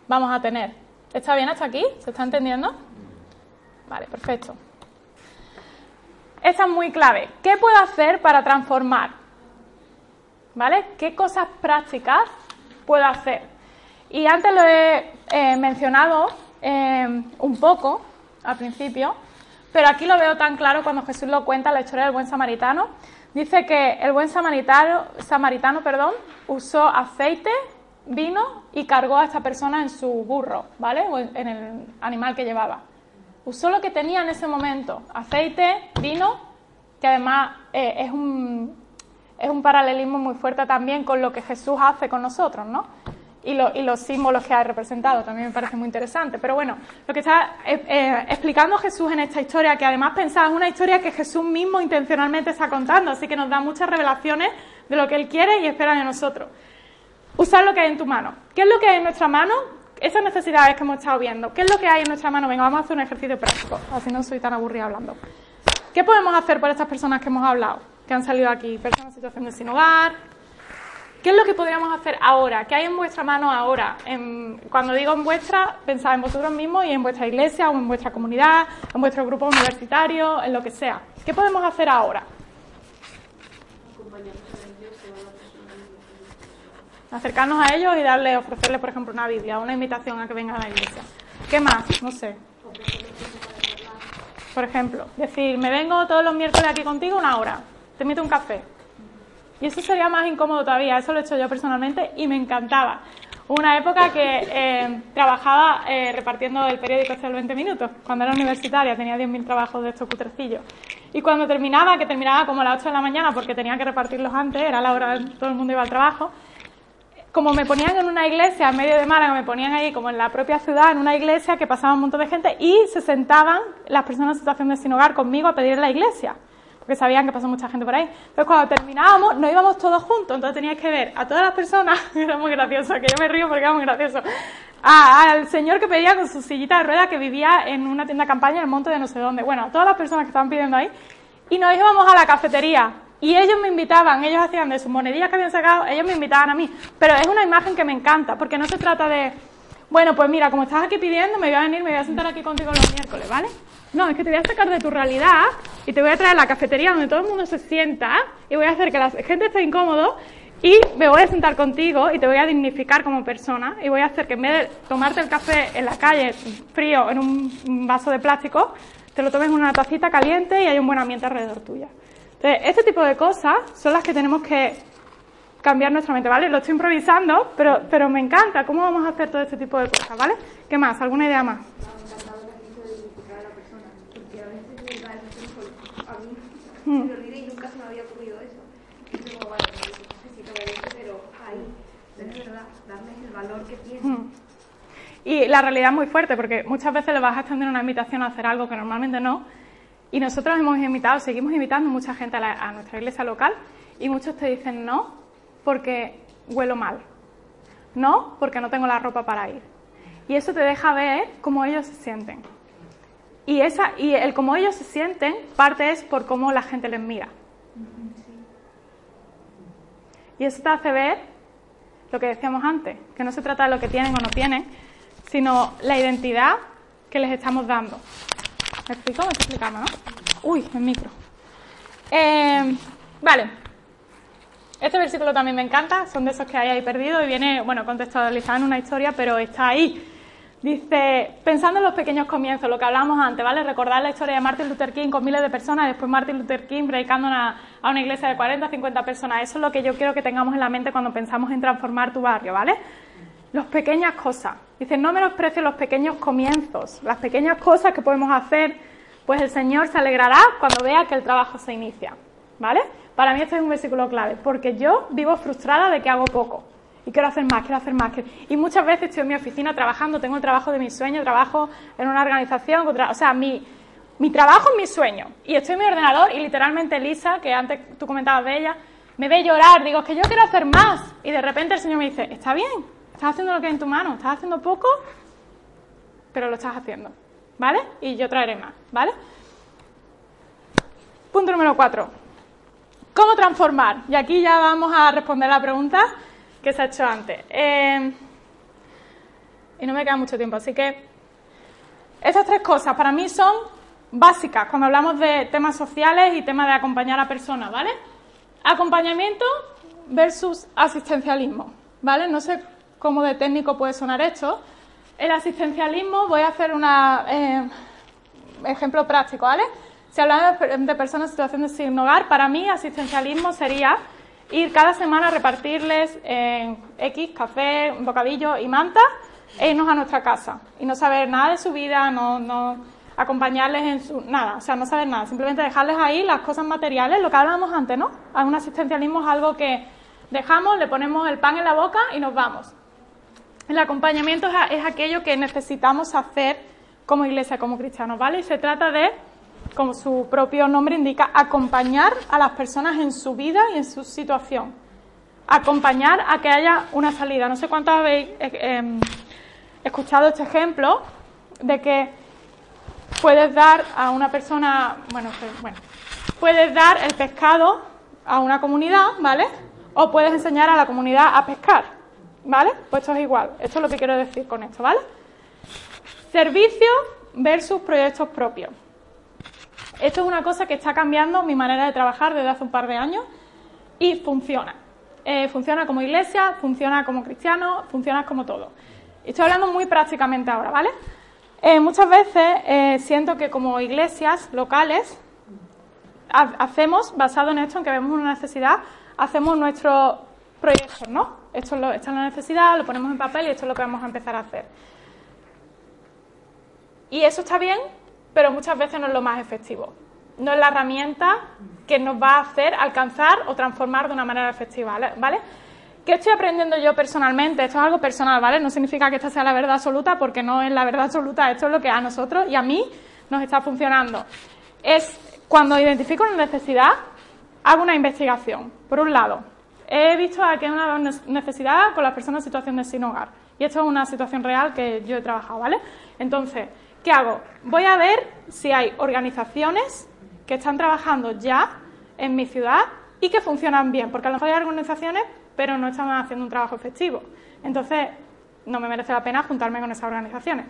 vamos a tener? ¿Está bien hasta aquí? ¿Se está entendiendo? Vale, perfecto. Esa es muy clave. ¿Qué puedo hacer para transformar? ¿Vale? ¿Qué cosas prácticas puedo hacer? Y antes lo he eh, mencionado eh, un poco al principio, pero aquí lo veo tan claro cuando Jesús lo cuenta la historia del buen samaritano. Dice que el buen samaritano, samaritano perdón, usó aceite, vino y cargó a esta persona en su burro, ¿vale? O en el animal que llevaba. Usó lo que tenía en ese momento, aceite, vino, que además eh, es un es un paralelismo muy fuerte también con lo que Jesús hace con nosotros, ¿no? Y, los símbolos que ha representado, también me parece muy interesante. Pero bueno, lo que está eh, eh, explicando Jesús en esta historia, que además pensaba es una historia que Jesús mismo intencionalmente está contando, así que nos da muchas revelaciones de lo que Él quiere y espera de nosotros. Usar lo que hay en tu mano. ¿Qué es lo que hay en nuestra mano? esas necesidades que hemos estado viendo, ¿qué es lo que hay en nuestra mano? Venga, vamos a hacer un ejercicio práctico, así no soy tan aburrida hablando. ¿Qué podemos hacer por estas personas que hemos hablado, que han salido aquí? Personas en situación de sin hogar. ¿Qué es lo que podríamos hacer ahora? ¿Qué hay en vuestra mano ahora? cuando digo en vuestra, pensad en vosotros mismos y en vuestra iglesia o en vuestra comunidad, en vuestro grupo universitario, en lo que sea. ¿Qué podemos hacer ahora? acercarnos a ellos y darle, ofrecerles, por ejemplo, una Biblia, una invitación a que vengan a la iglesia. ¿Qué más? No sé. Por ejemplo, decir, me vengo todos los miércoles aquí contigo una hora, te invito un café. Y eso sería más incómodo todavía, eso lo he hecho yo personalmente y me encantaba. Una época que eh, trabajaba eh, repartiendo el periódico hasta el 20 minutos, cuando era universitaria, tenía 10.000 trabajos de estos cutrecillos. Y cuando terminaba, que terminaba como a las 8 de la mañana porque tenía que repartirlos antes, era la hora, todo el mundo iba al trabajo, como me ponían en una iglesia en medio de Málaga, me ponían ahí como en la propia ciudad, en una iglesia que pasaba un montón de gente y se sentaban las personas en situación de sin hogar conmigo a pedir en la iglesia, porque sabían que pasó mucha gente por ahí. Entonces cuando terminábamos, no íbamos todos juntos, entonces tenías que ver a todas las personas, era muy gracioso, que yo me río porque era muy gracioso, al señor que pedía con su sillita de ruedas que vivía en una tienda de campaña en el monte de no sé dónde, bueno, a todas las personas que estaban pidiendo ahí, y nos íbamos a la cafetería y ellos me invitaban, ellos hacían de sus monedillas que habían sacado, ellos me invitaban a mí. Pero es una imagen que me encanta, porque no se trata de, bueno, pues mira, como estás aquí pidiendo, me voy a venir, me voy a sentar aquí contigo los miércoles, ¿vale? No, es que te voy a sacar de tu realidad y te voy a traer a la cafetería donde todo el mundo se sienta y voy a hacer que la gente esté incómodo y me voy a sentar contigo y te voy a dignificar como persona y voy a hacer que en vez de tomarte el café en la calle frío en un vaso de plástico, te lo tomes en una tacita caliente y hay un buen ambiente alrededor tuya. Entonces, este tipo de cosas son las que tenemos que cambiar nuestra mente, ¿vale? Lo estoy improvisando, pero, pero me encanta cómo vamos a hacer todo este tipo de cosas, ¿vale? ¿Qué más? ¿Alguna idea más? Hmm. y nunca se me había ocurrido eso. Y digo, vale, necesito ver eso, pero ahí, es verdad, darles el valor que tienen. Y la realidad es muy fuerte, porque muchas veces le vas a extender una invitación a hacer algo que normalmente no, y nosotros hemos invitado, seguimos invitando mucha gente a, nuestra iglesia local y muchos te dicen no porque huelo mal, no porque no tengo la ropa para ir. Y eso te deja ver cómo ellos se sienten. Y, esa, y el cómo ellos se sienten parte es por cómo la gente les mira. Y eso te hace ver lo que decíamos antes, que no se trata de lo que tienen o no tienen, sino la identidad que les estamos dando. ¿Me explico? Me estoy explicando, ¿no? Uy, el micro. Eh, vale. Este versículo también me encanta, son de esos que hay ahí perdido y viene, bueno, contextualizado en una historia, pero está ahí. Dice, pensando en los pequeños comienzos, lo que hablábamos antes, ¿vale? Recordar la historia de Martin Luther King con miles de personas, después Martin Luther King predicando a una iglesia de 40, 50 personas. Eso es lo que yo quiero que tengamos en la mente cuando pensamos en transformar tu barrio, ¿vale? Las pequeñas cosas. Dice, no menosprecies los pequeños comienzos, las pequeñas cosas que podemos hacer, pues el Señor se alegrará cuando vea que el trabajo se inicia. ¿Vale? Para mí este es un versículo clave, porque yo vivo frustrada de que hago poco. Y quiero hacer más, quiero hacer más. Y muchas veces estoy en mi oficina trabajando, tengo el trabajo de mi sueño, trabajo en una organización, o sea, mi, mi trabajo es mi sueño. Y estoy en mi ordenador y literalmente Lisa, que antes tú comentabas de ella, me ve llorar, digo, es que yo quiero hacer más. Y de repente el Señor me dice, está bien, Estás haciendo lo que hay en tu mano, estás haciendo poco, pero lo estás haciendo, ¿vale? Y yo traeré más, ¿vale? Punto número cuatro. ¿Cómo transformar? Y aquí ya vamos a responder la pregunta que se ha hecho antes. Eh, y no me queda mucho tiempo, así que estas tres cosas para mí son básicas cuando hablamos de temas sociales y temas de acompañar a personas, ¿vale? Acompañamiento versus asistencialismo, ¿vale? No sé cómo de técnico puede sonar esto. El asistencialismo, voy a hacer un eh, ejemplo práctico, ¿vale? Si hablamos de personas en situación de sin hogar, para mí asistencialismo sería ir cada semana a repartirles X, café, bocadillo y manta e irnos a nuestra casa y no saber nada de su vida, no, no acompañarles en su nada, o sea, no saber nada, simplemente dejarles ahí las cosas materiales, lo que hablábamos antes, ¿no? Un asistencialismo es algo que dejamos, le ponemos el pan en la boca y nos vamos. El acompañamiento es aquello que necesitamos hacer como iglesia, como cristianos, ¿vale? Y se trata de, como su propio nombre indica, acompañar a las personas en su vida y en su situación. Acompañar a que haya una salida. No sé cuántos habéis eh, em, escuchado este ejemplo de que puedes dar a una persona, bueno, bueno, puedes dar el pescado a una comunidad, ¿vale? O puedes enseñar a la comunidad a pescar, ¿vale? Pues esto es igual, esto es lo que quiero decir con esto, ¿vale? Servicio versus proyectos propios. Esto es una cosa que está cambiando mi manera de trabajar desde hace un par de años y funciona. Eh, funciona como iglesia, funciona como cristiano, funciona como todo. Estoy hablando muy prácticamente ahora, ¿vale? Eh, muchas veces eh, siento que como iglesias locales hacemos, basado en esto, en que vemos una necesidad, hacemos nuestros proyectos, ¿no? Esto es, esta es la necesidad, lo ponemos en papel y esto es lo que vamos a empezar a hacer. Y eso está bien, pero muchas veces no es lo más efectivo. No es la herramienta que nos va a hacer alcanzar o transformar de una manera efectiva, ¿vale? ¿Qué estoy aprendiendo yo personalmente? Esto es algo personal, ¿vale? No significa que esta sea la verdad absoluta porque no es la verdad absoluta, esto es lo que a nosotros y a mí nos está funcionando. Es cuando identifico una necesidad, hago una investigación. Por un lado, he visto que hay una necesidad con las personas en situación de sin hogar. Y esto es una situación real que yo he trabajado, ¿vale? Entonces, ¿qué hago? Voy a ver si hay organizaciones que están trabajando ya en mi ciudad y que funcionan bien, porque a lo mejor hay organizaciones, pero no están haciendo un trabajo efectivo. Entonces, no me merece la pena juntarme con esas organizaciones.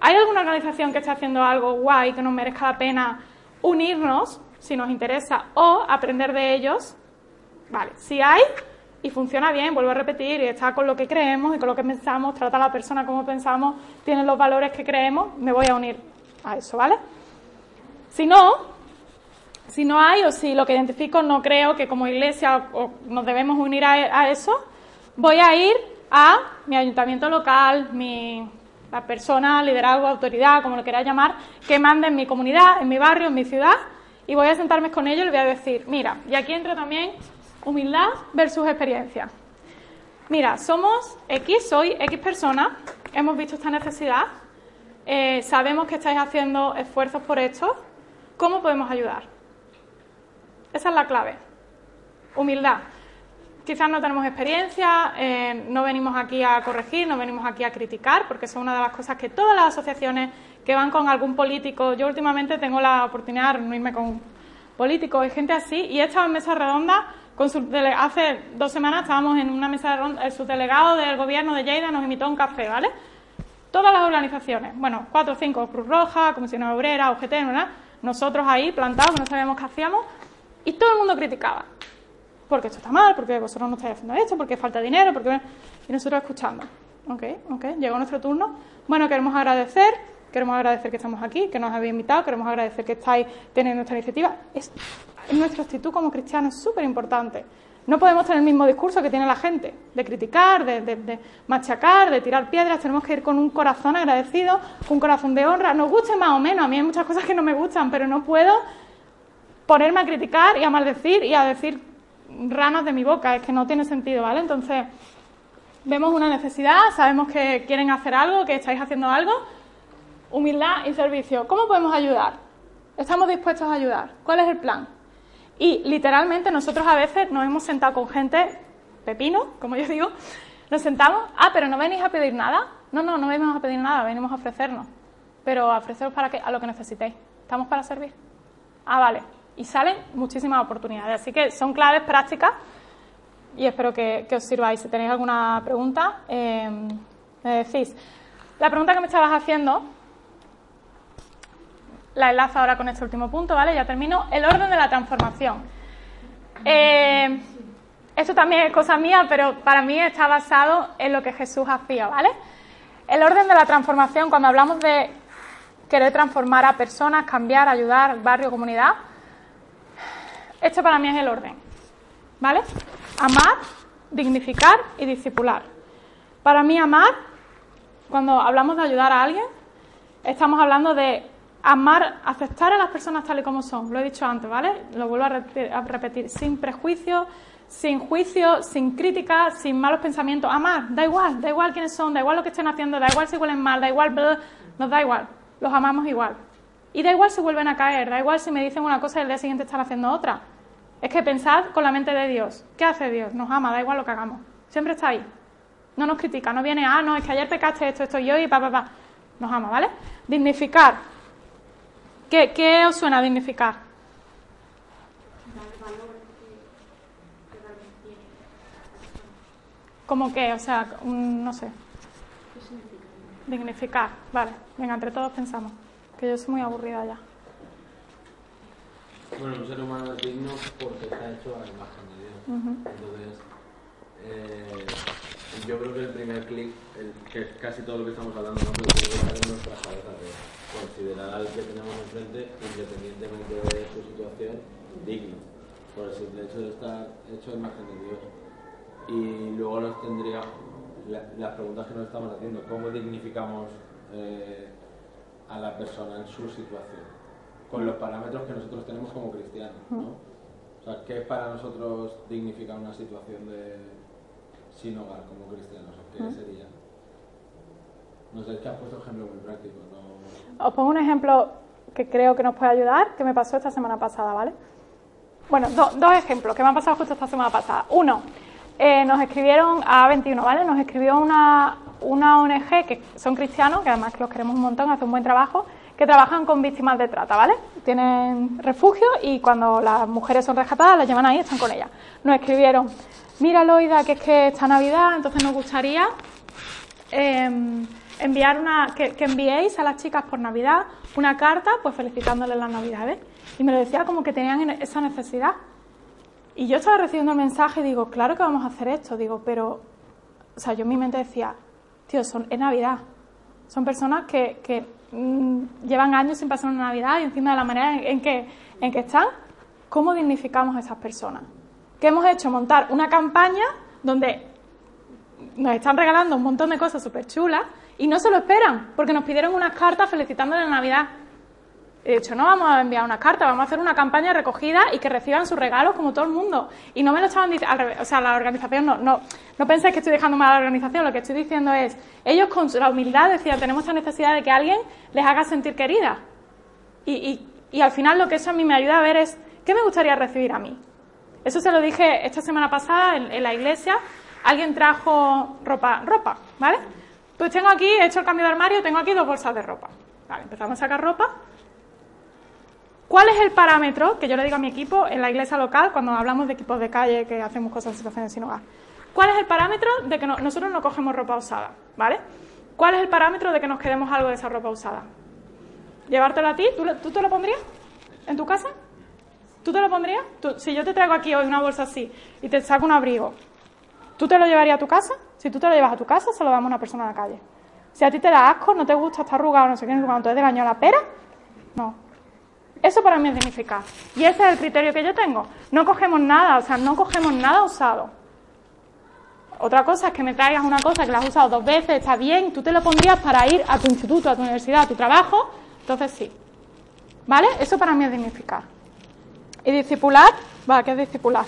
¿Hay alguna organización que esté haciendo algo guay que nos merezca la pena unirnos, si nos interesa, o aprender de ellos. Vale, si hay y funciona bien, vuelvo a repetir, y está con lo que creemos y con lo que pensamos, trata a la persona como pensamos, tiene los valores que creemos, me voy a unir a eso, ¿vale? Si no, si no hay o si lo que identifico no creo que como iglesia nos debemos unir a, eso, voy a ir a mi ayuntamiento local, mi la persona, liderazgo, autoridad, como lo queráis llamar, que mande en mi comunidad, en mi barrio, en mi ciudad, y voy a sentarme con ellos y les voy a decir, mira, y aquí entra también humildad versus experiencia. Mira, somos X, soy X persona, hemos visto esta necesidad, eh, sabemos que estáis haciendo esfuerzos por esto, ¿cómo podemos ayudar? Esa es la clave. Humildad quizás no tenemos experiencia, eh, no venimos aquí a corregir, no venimos aquí a criticar, porque es una de las cosas que todas las asociaciones que van con algún político, yo últimamente tengo la oportunidad de reunirme con políticos y gente así, y he estado en mesa redonda, con su hace dos semanas estábamos en una mesa redonda, el subdelegado del gobierno de Lleida nos invitó a un café, ¿vale? Todas las organizaciones, bueno, cuatro o cinco, Cruz Roja, Comisión Obrera, UGT, ¿verdad? Nosotros ahí plantados, no sabíamos qué hacíamos, y todo el mundo criticaba porque esto está mal, porque vosotros no estáis haciendo esto, porque falta dinero, porque... Y nosotros escuchando. Ok, ok, llegó nuestro turno. Bueno, queremos agradecer, queremos agradecer que estamos aquí, que nos habéis invitado, queremos agradecer que estáis teniendo esta iniciativa. Nuestra actitud como cristianos es súper importante. No podemos tener el mismo discurso que tiene la gente, de criticar, de, de, machacar, de tirar piedras. Tenemos que ir con un corazón agradecido, un corazón de honra. Nos guste más o menos. A mí hay muchas cosas que no me gustan, pero no puedo ponerme a criticar y a maldecir y a decir ranas de mi boca, es que no tiene sentido, ¿vale? Entonces, vemos una necesidad, sabemos que quieren hacer algo, que estáis haciendo algo, humildad y servicio. ¿Cómo podemos ayudar? ¿Estamos dispuestos a ayudar? ¿Cuál es el plan? Y literalmente nosotros a veces nos hemos sentado con gente, pepino, como yo digo, nos sentamos, ah, pero no venís a pedir nada. No, no, no venimos a pedir nada, venimos a ofrecernos. Pero a ofreceros para qué? A lo que necesitéis. ¿Estamos para servir? Ah, vale y salen muchísimas oportunidades. Así que son claves prácticas y espero que, os sirváis. Si tenéis alguna pregunta, eh, me decís. La pregunta que me estabas haciendo, la enlazo ahora con este último punto, ¿vale? Ya termino. El orden de la transformación. Eh, esto también es cosa mía, pero para mí está basado en lo que Jesús hacía, ¿vale? El orden de la transformación, cuando hablamos de querer transformar a personas, cambiar, ayudar, barrio, comunidad, este para mí es el orden. ¿Vale? Amar, dignificar y discipular. Para mí amar, cuando hablamos de ayudar a alguien, estamos hablando de amar, aceptar a las personas tal y como son. Lo he dicho antes, ¿vale? Lo vuelvo a repetir, sin prejuicio, sin juicio, sin crítica, sin malos pensamientos. Amar, da igual, da igual quiénes son, da igual lo que estén haciendo, da igual si huelen mal, da igual, nos da igual. Los amamos igual. Y da igual si vuelven a caer, da igual si me dicen una cosa y el día siguiente están haciendo otra. Es que pensad con la mente de Dios. ¿Qué hace Dios? Nos ama, da igual lo que hagamos. Siempre está ahí. No nos critica, no viene, ah, no, es que ayer pecaste esto, esto y yo y pa, pa, pa. Nos ama, ¿vale? Dignificar. ¿Qué, qué os suena dignificar? ¿Cómo qué? O sea, un- no sé. Dignificar. Vale, venga, entre todos pensamos. Que yo soy muy aburrida ya. Bueno, un ser humano es digno porque está hecho a la imagen de Dios. Ujú. Entonces, eh, yo creo que el primer clic, el- que casi todo lo que estamos hablando, ¿no? pero que en nuestras cabezas de considerar al que tenemos enfrente, independientemente de su situación, digno, por el simple hecho de estar hecho a imagen de Dios. Y luego nos tendría la- las preguntas que nos estamos haciendo, ¿cómo dignificamos eh, a la persona en su situación? Con los parámetros que nosotros tenemos como cristianos, ¿no? O sea, ¿qué para nosotros dignifica una situación de sin hogar como cristianos? ¿O ¿Qué sería? No sé, es que has puesto ejemplos muy prácticos, ¿no? Os pongo un ejemplo que creo que nos puede ayudar, que me pasó esta semana pasada, ¿vale? Bueno, do- dos ejemplos que me han pasado justo esta semana pasada. Uno, eh, nos escribieron a 21, ¿vale? Nos escribió una, una ONG que son cristianos, que además los queremos un montón, hacen un buen trabajo, que trabajan con víctimas de trata, ¿vale? Tienen refugio y cuando las mujeres son rescatadas las llevan ahí y están con ellas. Nos escribieron, mira Loida, que es que esta Navidad, entonces nos gustaría eh, enviar una, que, que enviéis a las chicas por Navidad una carta, pues felicitándoles las Navidades. Y me lo decía como que tenían esa necesidad. Y yo estaba recibiendo el mensaje y digo, claro que vamos a hacer esto. Digo, pero, o sea, yo en mi mente decía, tío, son, es Navidad. Son personas que, que mm, llevan años sin pasar una Navidad y encima de la manera en, en que, en que están, ¿cómo dignificamos a esas personas? ¿Qué hemos hecho? Montar una campaña donde nos están regalando un montón de cosas súper chulas y no se lo esperan, porque nos pidieron unas cartas felicitándole la Navidad. He dicho, no vamos a enviar unas cartas, vamos a hacer una campaña de recogida y que reciban sus regalos como todo el mundo. Y no me lo estaban diciendo, o sea, la organización, no, no, no penséis que estoy dejando mal a la organización, lo que estoy diciendo es, ellos con la humildad decían, tenemos esta necesidad de que alguien les haga sentir querida. Y, y, y al final lo que eso a mí me ayuda a ver es, ¿qué me gustaría recibir a mí? Eso se lo dije esta semana pasada en, en la iglesia. Alguien trajo ropa, ropa, ¿vale? Pues tengo aquí, he hecho el cambio de armario, tengo aquí dos bolsas de ropa. Vale, empezamos a sacar ropa. ¿Cuál es el parámetro que yo le digo a mi equipo en la iglesia local cuando hablamos de equipos de calle que hacemos cosas en situaciones sin hogar? ¿Cuál es el parámetro de que no- nosotros no cogemos ropa usada? ¿Vale? ¿Cuál es el parámetro de que nos quedemos algo de esa ropa usada? ¿Llevártelo a ti? ¿Tú, te lo pondrías en tu casa? ¿Tú te lo pondrías? Si yo te traigo aquí hoy una bolsa así y te saco un abrigo, ¿tú te lo llevarías a tu casa? Si tú te lo llevas a tu casa, se lo damos a una persona en la calle. Si a ti te da asco, no te gusta, está arrugado, no sé qué, de baño a la pera, no. Eso para mí es dignificar. Y ese es el criterio que yo tengo. No cogemos nada, o sea, no cogemos nada usado. Otra cosa es que me traigas una cosa que la has usado dos veces, está bien, tú te lo pondrías para ir a tu instituto, a tu universidad, a tu trabajo, entonces sí. ¿Vale? Eso para mí es dignificar. ¿Y discipular? Va, ¿qué es discipular?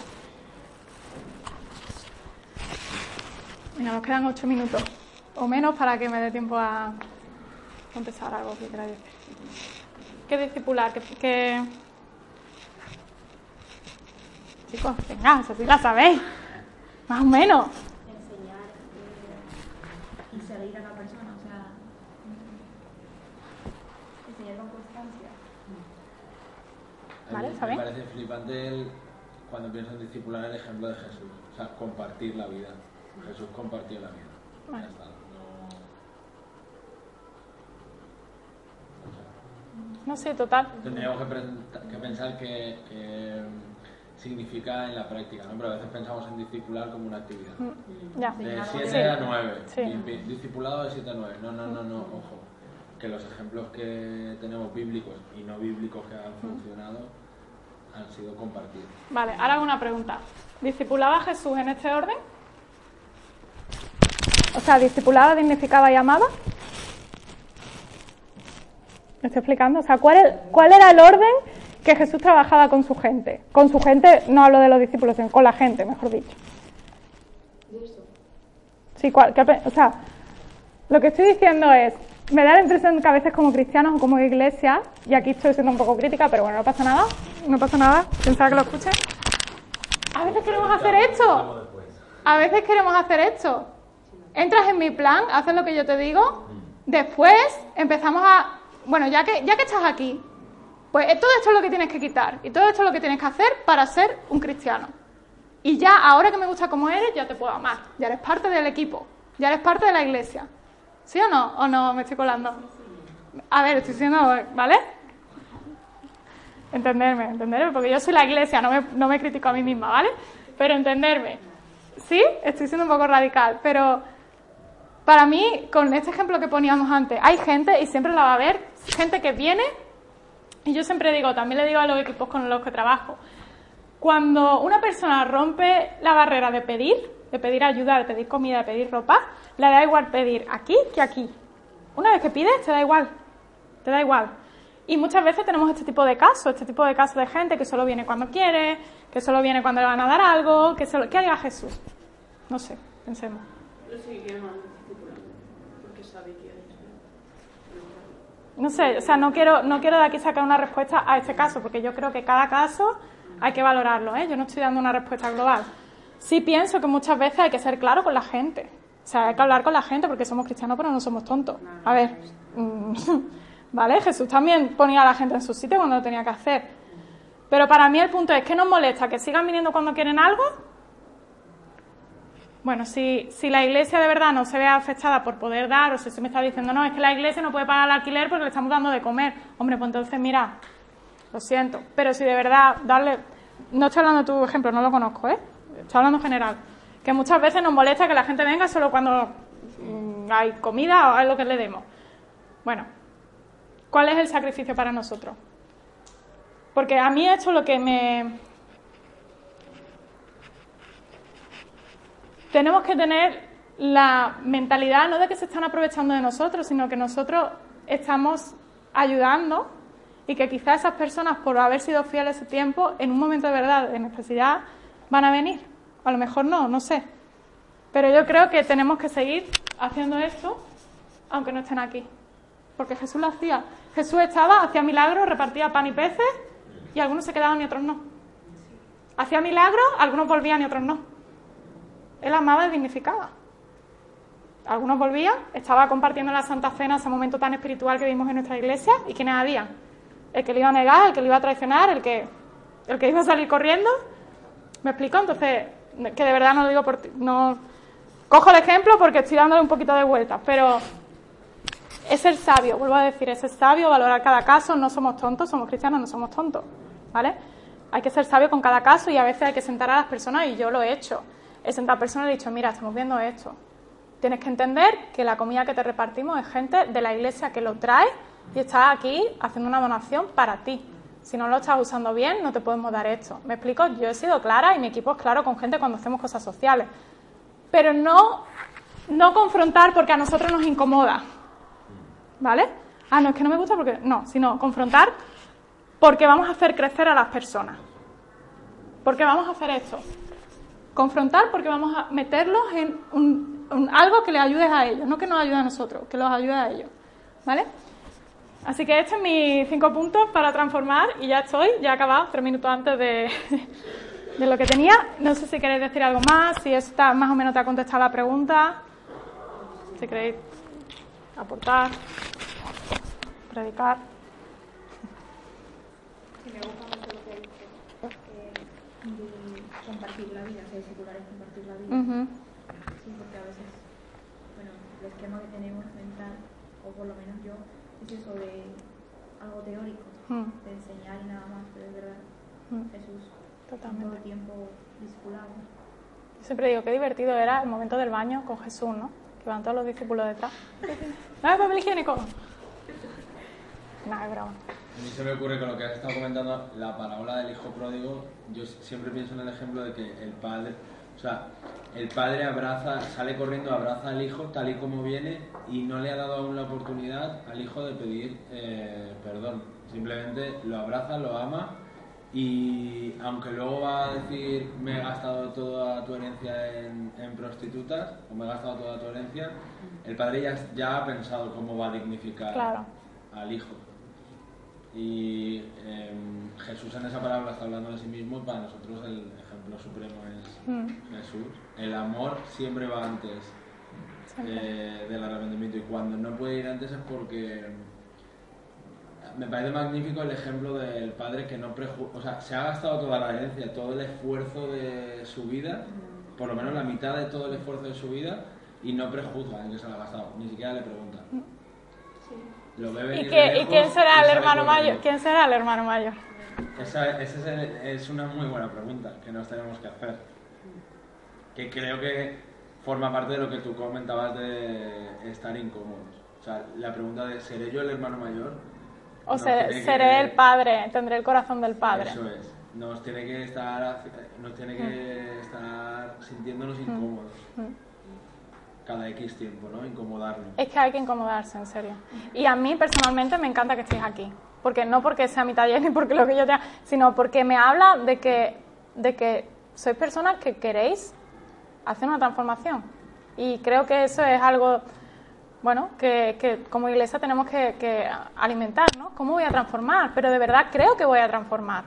Venga, nos quedan ocho minutos o menos para que me dé tiempo a contestar algo que queráis decir. ¿Qué es discipular? ¿Qué, qué... Chicos, venga, eso sí la sabéis. Más o menos. enseñar eh, y seguir a la persona, o sea, enseñar con constancia. Vale, me ¿sabéis? parece flipante el- cuando pienso en discipular el ejemplo de Jesús. O sea, compartir la vida. Jesús compartió la vida. Vale. Ya está. No... o sea, No sé, total. Tendríamos que, pensar que, que significa en la práctica, ¿no? Pero a veces pensamos en discipular como una actividad. Ya. De 7 Sí. a 9. Sí. Discipulado de 7 a 9. No, no, no, no, ojo. Que los ejemplos que tenemos bíblicos y no bíblicos que han funcionado han sido compartidos. Vale, ahora hago una pregunta. ¿Discipulaba a Jesús en este orden? O sea, ¿discipulaba, dignificaba y amaba? ¿Me estoy explicando? O sea, ¿cuál, ¿cuál era el orden que Jesús trabajaba con su gente? Con su gente, no hablo de los discípulos, sino con la gente, mejor dicho. Sí, ¿cuál- qué pe- o sea, lo que estoy diciendo es, me da la impresión que a veces como cristianos o como iglesia, y aquí estoy siendo un poco crítica, pero bueno, no pasa nada, no pasa nada, pensaba que lo escuché. A veces queremos hacer esto. A veces queremos hacer esto. Entras en mi plan, haces lo que yo te digo, después empezamos a, bueno, ya que, ya que estás aquí, pues todo esto es lo que tienes que quitar y todo esto es lo que tienes que hacer para ser un cristiano. Y ya, ahora que me gusta como eres, ya te puedo amar, ya eres parte del equipo, ya eres parte de la iglesia. ¿Sí o no? ¿O no me estoy colando? A ver, estoy diciendo, ¿vale? Entenderme, entenderme, porque yo soy la iglesia, no me, no me critico a mí misma, ¿vale? Pero entenderme. Sí, estoy siendo un poco radical, pero para mí, con este ejemplo que poníamos antes, hay gente, y siempre la va a haber, gente que viene, y yo siempre digo, también le digo a los equipos con los que trabajo, cuando una persona rompe la barrera de pedir, de pedir ayuda, de pedir comida, de pedir ropa, le da igual pedir aquí que aquí. Una vez que pides, te da igual, te da igual. Y muchas veces tenemos este tipo de casos, este tipo de casos de gente que solo viene cuando quiere, que solo viene cuando le van a dar algo, que solo... ¿Qué haga Jesús? No sé, pensemos. No sé, o sea, no quiero, no quiero de aquí sacar una respuesta a este caso, porque yo creo que cada caso hay que valorarlo, ¿eh? Yo no estoy dando una respuesta global. Sí pienso que muchas veces hay que ser claro con la gente. O sea, hay que hablar con la gente porque somos cristianos, pero no somos tontos. A ver, mm, ¿vale? Jesús también ponía a la gente en su sitio cuando lo tenía que hacer. Pero para mí el punto es, ¿qué nos molesta? ¿Que sigan viniendo cuando quieren algo? Bueno, si, si la iglesia de verdad no se ve afectada por poder dar, o si se me está diciendo, no, es que la iglesia no puede pagar el alquiler porque le estamos dando de comer. Hombre, pues entonces, mira, lo siento. Pero si de verdad darle. No estoy hablando de tu ejemplo, no lo conozco, ¿eh? Estoy hablando en general. Que muchas veces nos molesta que la gente venga solo cuando mm, hay comida o hay lo que le demos. Bueno, ¿cuál es el sacrificio para nosotros? Porque a mí esto lo que me. Tenemos que tener la mentalidad no de que se están aprovechando de nosotros, sino que nosotros estamos ayudando y que quizás esas personas, por haber sido fieles ese tiempo, en un momento de verdad, de necesidad, van a venir. A lo mejor no, no sé. Pero yo creo que tenemos que seguir haciendo esto, aunque no estén aquí. Porque Jesús lo hacía. Jesús estaba, hacía milagros, repartía pan y peces, y algunos se quedaban y otros no. Hacía milagros, algunos volvían y otros no. Él amaba y dignificaba. Algunos volvían, estaba compartiendo la Santa Cena, ese momento tan espiritual que vimos en nuestra iglesia, y quienes habían el que le iba a negar, el que le iba a traicionar, el que, el que iba a salir corriendo. ¿Me explico? Entonces, que de verdad no lo digo por ti, no cojo el ejemplo porque estoy dándole un poquito de vueltas, pero es ser sabio, vuelvo a decir, es ser sabio, valorar cada caso, no somos tontos, somos cristianos, no somos tontos, ¿vale? Hay que ser sabio con cada caso y a veces hay que sentar a las personas y yo lo he hecho. He sentado personas y he dicho, mira, estamos viendo esto. Tienes que entender que la comida que te repartimos es gente de la iglesia que lo trae y estás aquí haciendo una donación para ti. Si no lo estás usando bien, no te podemos dar esto. ¿Me explico? Yo he sido clara y mi equipo es claro con gente cuando hacemos cosas sociales. Pero no, no confrontar porque a nosotros nos incomoda. ¿Vale? Ah, no, es que no me gusta porque. No, sino confrontar porque vamos a hacer crecer a las personas. Porque vamos a hacer esto. Confrontar porque vamos a meterlos en algo que les ayude a ellos, no que nos ayude a nosotros, que los ayude a ellos. ¿Vale? Así que estos son mis cinco puntos para transformar y ya estoy, ya he acabado, tres minutos antes de, de lo que tenía. No sé si queréis decir algo más, si está más o menos te ha contestado la pregunta, si queréis aportar, predicar. Sí, me gusta mucho lo que dices, que compartir la vida, ser secular es compartir la vida. Sí, porque a veces, bueno, el esquema que tenemos mental, o por lo menos yo, es eso de algo teórico, Hmm. de enseñar y nada más, pero es verdad, Mm. Jesús Totalmente. todo el tiempo discipulado. Yo siempre digo qué divertido era el momento del baño con Jesús, ¿no? Que van todos los discípulos detrás. ¡No hay papel higiénico! Nada, es broma. A mí se me ocurre con lo que has estado comentando, la parábola del hijo pródigo, yo siempre pienso en el ejemplo de que el padre, o sea, el padre abraza, sale corriendo, abraza al hijo tal y como viene y no le ha dado aún la oportunidad al hijo de pedir eh, perdón. Simplemente lo abraza, lo ama y aunque luego va a decir me he gastado toda tu herencia en, en prostitutas o me he gastado toda tu herencia, el padre ya, ya ha pensado cómo va a dignificar Claro. al hijo. Y em, En esa palabra está hablando de sí mismo, para nosotros el ejemplo supremo es Mm. Jesús. El amor siempre va antes eh, del arrepentimiento. Y cuando no puede ir antes es porque me parece magnífico el ejemplo del padre que no preju o sea, se ha gastado toda la herencia, todo el esfuerzo de su vida, por lo menos la mitad de todo el esfuerzo de su vida, y no prejuzga en que se lo ha gastado, ni siquiera le pregunta. Lo ve ¿Y, venir qué- de y quién será y el hermano mayor? ¿Quién será el hermano mayor? Esa, esa es, una muy buena pregunta que nos tenemos que hacer. Que creo que forma parte de lo que tú comentabas de estar incómodos. O sea, la pregunta de ¿seré yo el hermano mayor? O Nos seré, que- el padre, tendré el corazón del padre. Eso es. Nos tiene que estar, nos tiene que estar sintiéndonos incómodos. Cada X tiempo, ¿no? Incomodarnos. Es que hay que incomodarse, en serio. Y a mí personalmente me encanta que estéis aquí. Porque no porque sea mi taller ni porque lo que yo tenga, sino porque me habla de que, de que sois personas que queréis hacer una transformación. Y creo que eso es algo, bueno, que, que como iglesia tenemos que, que alimentar, ¿no? ¿Cómo voy a transformar? Pero de verdad creo que voy a transformar.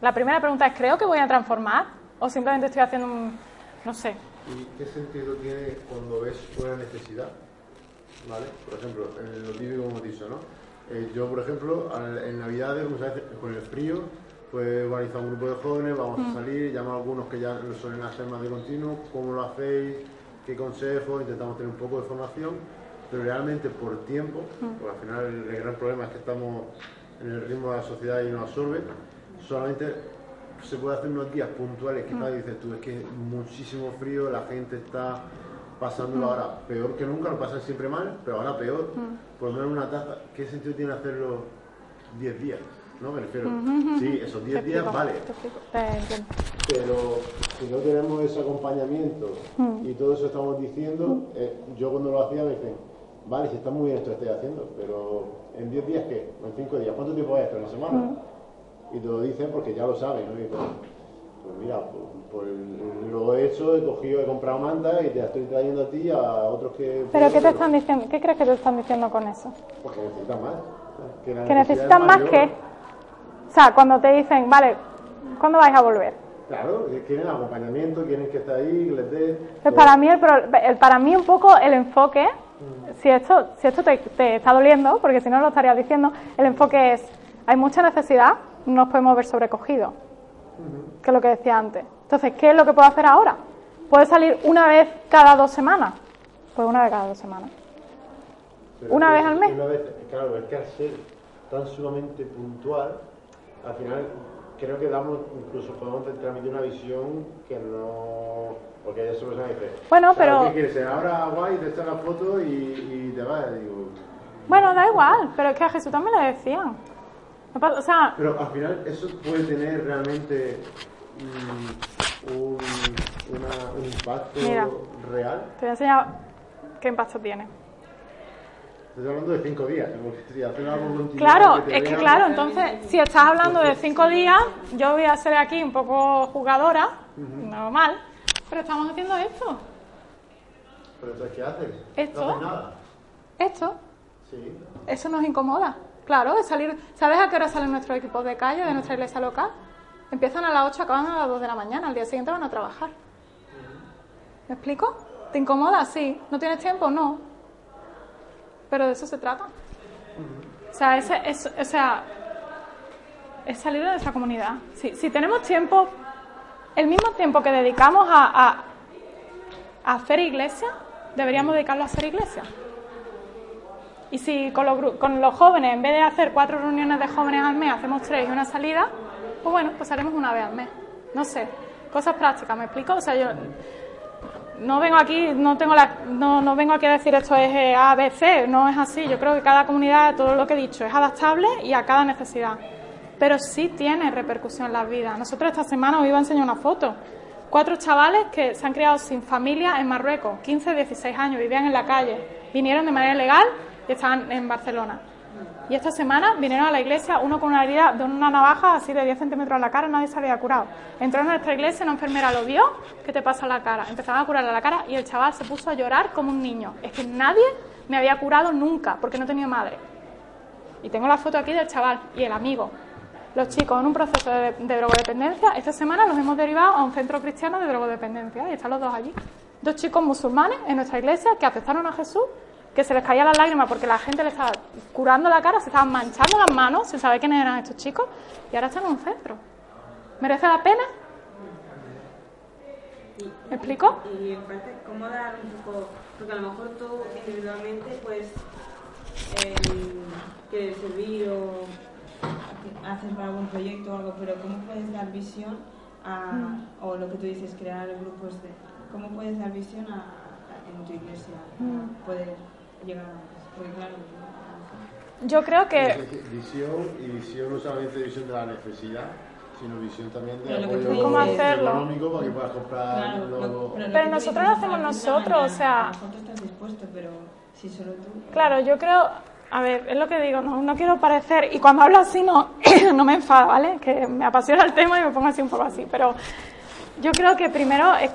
La primera pregunta es, ¿creo que voy a transformar? ¿O simplemente estoy haciendo un, no sé, ¿Y qué sentido tiene cuando ves una necesidad? ¿Vale? Por ejemplo, en lo típico hemos dicho, ¿no? Eh, yo, por ejemplo, al- en Navidades, muchas veces con el frío, pues organiza un grupo de jóvenes, vamos a salir, llamo a algunos que ya lo suelen hacer más de continuo, cómo lo hacéis, qué consejos, intentamos tener un poco de formación, pero realmente por tiempo, porque al final el, el gran problema es que estamos en el ritmo de la sociedad y nos absorbe, solamente se puede hacer unos días puntuales que tal, dices tú, es que muchísimo frío, la gente está pasándolo ahora peor que nunca, lo pasan siempre mal, pero ahora peor, por lo menos una taza, ¿qué sentido tiene hacerlo 10 días? ¿No? Me refiero, sí, esos 10 te días explico, vale, entiendo. pero si no tenemos ese acompañamiento y todo eso estamos diciendo, eh, yo cuando lo hacía me dicen, vale, si está muy bien esto que estoy haciendo, pero ¿en 10 días qué? ¿O en 5 días? ¿Cuánto tiempo es esto? ¿Una semana? Y te lo dicen porque ya lo saben, ¿no? Y pues, pues mira, pues, pues lo he hecho, he cogido, he comprado mantas y te estoy trayendo a ti y a otros que... ¿Pero qué te están diciendo? ¿Qué crees que te están diciendo con eso? Porque necesitan más. Que, Que necesitan más que... O sea, cuando te dicen, vale, ¿cuándo vais a volver? Claro, que quieren acompañamiento, quieren que esté ahí, que les dé... Pues para mí, el, el- para mí un poco el enfoque, si esto, si esto te, te está doliendo, porque si no lo estarías diciendo, el enfoque es, hay mucha necesidad, no nos podemos ver sobrecogidos, que es lo que decía antes. Entonces, ¿qué es lo que puedo hacer ahora? ¿Puede salir una vez cada dos semanas? Pues una vez cada dos semanas. Pero ¿Una vez al mes? Una vez, claro, es que al ser tan sumamente puntual, al final creo que damos, incluso podemos transmitir una visión que no... Porque hay dice, Bueno, "Claro, pero- ¿Qué quieres? Ahora guay, te echas la foto y, y te vas. Digo, Bueno, da igual, pero es que a Jesús también le decían. O sea, pero al final eso puede tener realmente mm, un, una- un impacto Mira. real. te voy a enseñar qué impacto tiene. Estoy hablando de cinco días, si algo Claro, es que claro, entonces, si estás hablando de cinco días, yo voy a ser aquí un poco jugadora, normal, pero estamos haciendo esto, Pero entonces, ¿qué haces? Esto. No haces nada. esto, Sí. eso nos incomoda. Claro, salir, ¿sabes a qué hora salen nuestros equipos de calle de nuestra iglesia local? Empiezan a las 8, acaban a las 2 de la mañana, al día siguiente van a trabajar. ¿Me explico? ¿Te incomoda? Sí. ¿No tienes tiempo? No. Pero de eso se trata. O sea, ese, es, o sea, es salir de nuestra comunidad. Si, si tenemos tiempo, el mismo tiempo que dedicamos a, a- a hacer iglesia, deberíamos dedicarlo a hacer iglesia. Y si con los, jóvenes, en vez de hacer cuatro reuniones de jóvenes al mes, hacemos tres y una salida, pues bueno, pues haremos una vez al mes. No sé, cosas prácticas, ¿me explico? O sea, yo no vengo aquí, no tengo la, no, no vengo aquí a decir esto es eh, A, B, C, no es así. Yo creo que cada comunidad, todo lo que he dicho, es adaptable y a cada necesidad. Pero sí tiene repercusión en la vida. Nosotros esta semana os iba a enseñar una foto. Cuatro chavales que se han criado sin familia en Marruecos, 15, 16 años, vivían en la calle. Vinieron de manera legal y estaban en Barcelona. Y esta semana vinieron a la iglesia, uno con una herida de una navaja así de 10 centímetros en la cara, nadie se había curado. Entró en nuestra iglesia, una enfermera lo vio, ¿qué te pasa en la cara? Empezaron a curarle la cara y el chaval se puso a llorar como un niño. Es que nadie me había curado nunca, porque no tenía madre. Y tengo la foto aquí del chaval y el amigo. Los chicos en un proceso de, de drogodependencia, esta semana los hemos derivado a un centro cristiano de drogodependencia y están los dos allí. dos chicos musulmanes en nuestra iglesia que aceptaron a Jesús, que se les caía la lágrima porque la gente le estaba curando la cara, se estaban manchando las manos sin saber quiénes eran estos chicos y ahora están en un centro. ¿Merece la pena? ¿Me explico? Y me parece cómo dar un poco, porque a lo mejor tú individualmente pues eh, quieres servir o haces para algún proyecto o algo, pero ¿cómo puedes dar visión a, Mm. o lo que tú dices, crear grupos de, cómo puedes dar visión a, a- en tu iglesia, Mm. poder llegar a, Yo creo que Visión y visión no solamente visión de la necesidad, sino visión también de Pero apoyo ¿Cómo hacerlo? económico para que puedas comprar claro, lo- Pero lo que tú nosotros lo hacemos nosotros, o sea- tú estás dispuesto, pero si solo tú... Claro, yo creo, a ver, es lo que digo, no, no quiero parecer, y cuando hablo así no, no me enfado, ¿vale? Que me apasiona el tema y me pongo así un poco así, pero yo creo que primero es,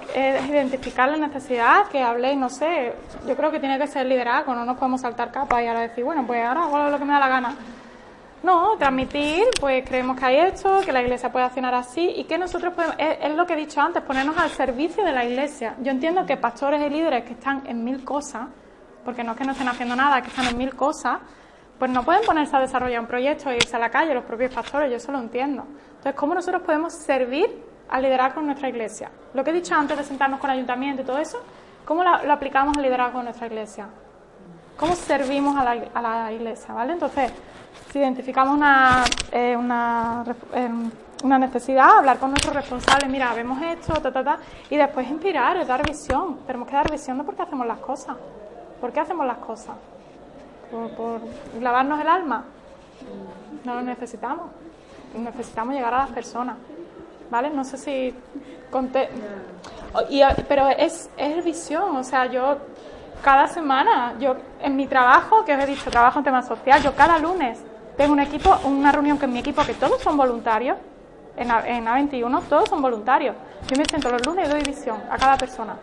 identificar la necesidad, que habléis, no sé, yo creo que tiene que ser liderazgo, no nos podemos saltar capas y ahora decir, bueno, pues ahora hago lo que me da la gana. No, transmitir, pues creemos que hay esto, que la iglesia puede accionar así y que nosotros podemos, es, es lo que he dicho antes, ponernos al servicio de la iglesia. Yo entiendo que pastores y líderes que están en mil cosas, porque no es que no estén haciendo nada, que están en mil cosas, pues no pueden ponerse a desarrollar un proyecto e irse a la calle, los propios pastores, yo eso lo entiendo. Entonces, ¿cómo nosotros podemos servir al liderazgo en nuestra iglesia? Lo que he dicho antes de sentarnos con el ayuntamiento y todo eso, ¿cómo lo, aplicamos al liderazgo en nuestra iglesia? cómo servimos a la, iglesia, ¿vale? Entonces, si identificamos una, eh, una, em, una necesidad, hablar con nuestros responsables, mira, vemos esto, ta, ta, ta, y después inspirar, dar visión. Tenemos que dar visión de por qué hacemos las cosas. ¿Por qué hacemos las cosas? ¿Por, por lavarnos el alma? No lo necesitamos. Necesitamos llegar a las personas, ¿vale? No sé si... conté- eh, pero es, es visión, o sea, yo cada semana, yo en mi trabajo, que os he dicho, trabajo en temas social, yo cada lunes tengo un equipo, una reunión con mi equipo que todos son voluntarios, en, A- en A21 todos son voluntarios. Yo me siento los lunes y doy visión a cada persona.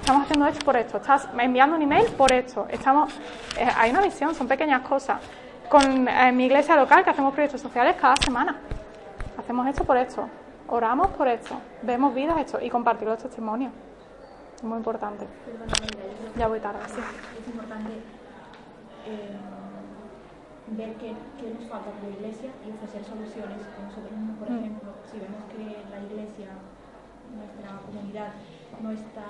Estamos haciendo esto por esto, estás enviando un email por esto. Estamos, eh, hay una visión, son pequeñas cosas. Con mi iglesia local, que hacemos proyectos sociales cada semana. Hacemos esto por esto, oramos por esto, vemos vidas esto y compartir los testimonios. Es muy importante. Ya voy tarde, sí. Es importante eh, ver qué, qué nos falta como iglesia y ofrecer soluciones. Nosotros mismos, por Mm. ejemplo, si vemos que la iglesia, nuestra comunidad, no está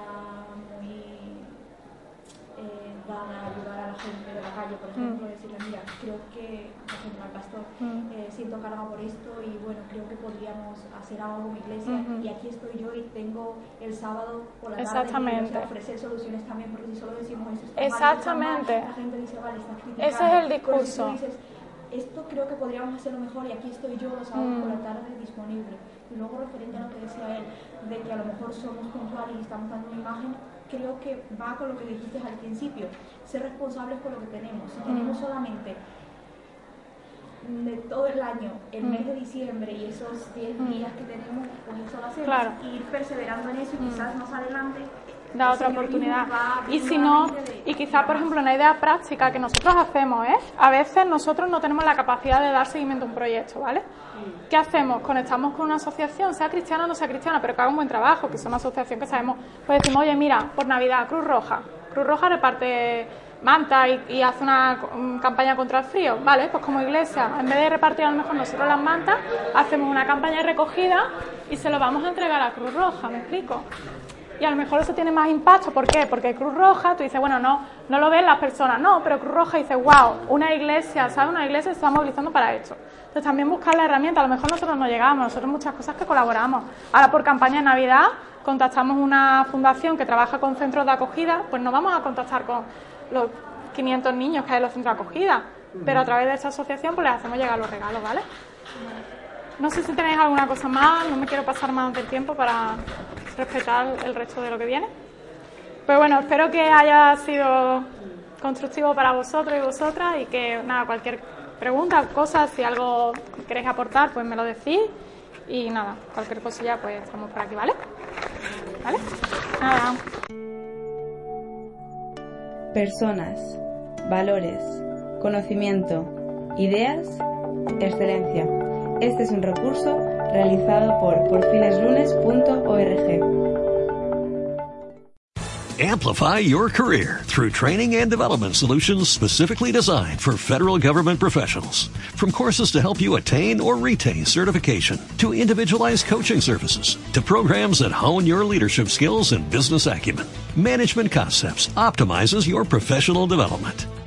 eh, dada a ayudar a la gente de la calle, por ejemplo, decirle, mira, creo que, por ejemplo, al pastor, Mm. eh, siento carga por esto y bueno, creo que podríamos hacer algo como iglesia y aquí estoy yo y tengo el sábado por la tarde Exactamente. sea, ofrecer soluciones también, porque si solo decimos eso está Exactamente. mal, la gente dice, vale, está criticando. Ese es el si discurso. dices, esto creo que podríamos hacerlo mejor y aquí estoy yo los sábados por la Mm. tarde disponible. Y luego referente a lo que decía él, de que a lo mejor somos puntuales y estamos dando una imagen, creo que va con lo que dijiste al principio, ser responsables con lo que tenemos. Si tenemos Mm. solamente de todo el año, el Mm. mes de diciembre y esos 10 Mm. días que tenemos, pues eso lo hacemos. Claro. Y ir perseverando en eso y quizás más adelante da otra oportunidad. Y si no, y quizá, por ejemplo, una idea práctica que nosotros hacemos es, a veces nosotros no tenemos la capacidad de dar seguimiento a un proyecto, ¿vale? ¿Qué hacemos? Conectamos con una asociación, sea cristiana o no sea cristiana, pero que haga un buen trabajo, que es una asociación que sabemos, pues decimos, oye, mira, por Navidad, Cruz Roja. Cruz Roja reparte manta y, hace una campaña contra el frío. Vale, pues como iglesia, en vez de repartir a lo mejor nosotros las mantas, hacemos una campaña recogida y se lo vamos a entregar a Cruz Roja, ¿me explico? Y a lo mejor eso tiene más impacto. ¿Por qué? Porque Cruz Roja, tú dices, bueno, no, no lo ven las personas, no, pero Cruz Roja dice, wow, una iglesia, ¿sabes? Una iglesia se está movilizando para esto. Entonces también buscar la herramienta, a lo mejor nosotros no llegamos, nosotros muchas cosas que colaboramos. Ahora por campaña de Navidad contactamos una fundación que trabaja con centros de acogida, pues no vamos a contactar con los 500 niños que hay en los centros de acogida, pero a través de esta asociación pues les hacemos llegar los regalos, ¿vale? No sé si tenéis alguna cosa más, no me quiero pasar más del tiempo para respetar el resto de lo que viene. Pero bueno, espero que haya sido constructivo para vosotros y vosotras y que nada, cualquier pregunta, cosa, si algo queréis aportar, pues me lo decís y nada, cualquier cosilla pues estamos por aquí, ¿vale? ¿Vale? Nada. Personas, valores, conocimiento, ideas, excelencia. Este es un recurso realizado por porfineslunes.org. Amplify your career through training and development solutions specifically designed for federal government professionals. From courses to help you attain or retain certification, to individualized coaching services, to programs that hone your leadership skills and business acumen, Management Concepts optimizes your professional development.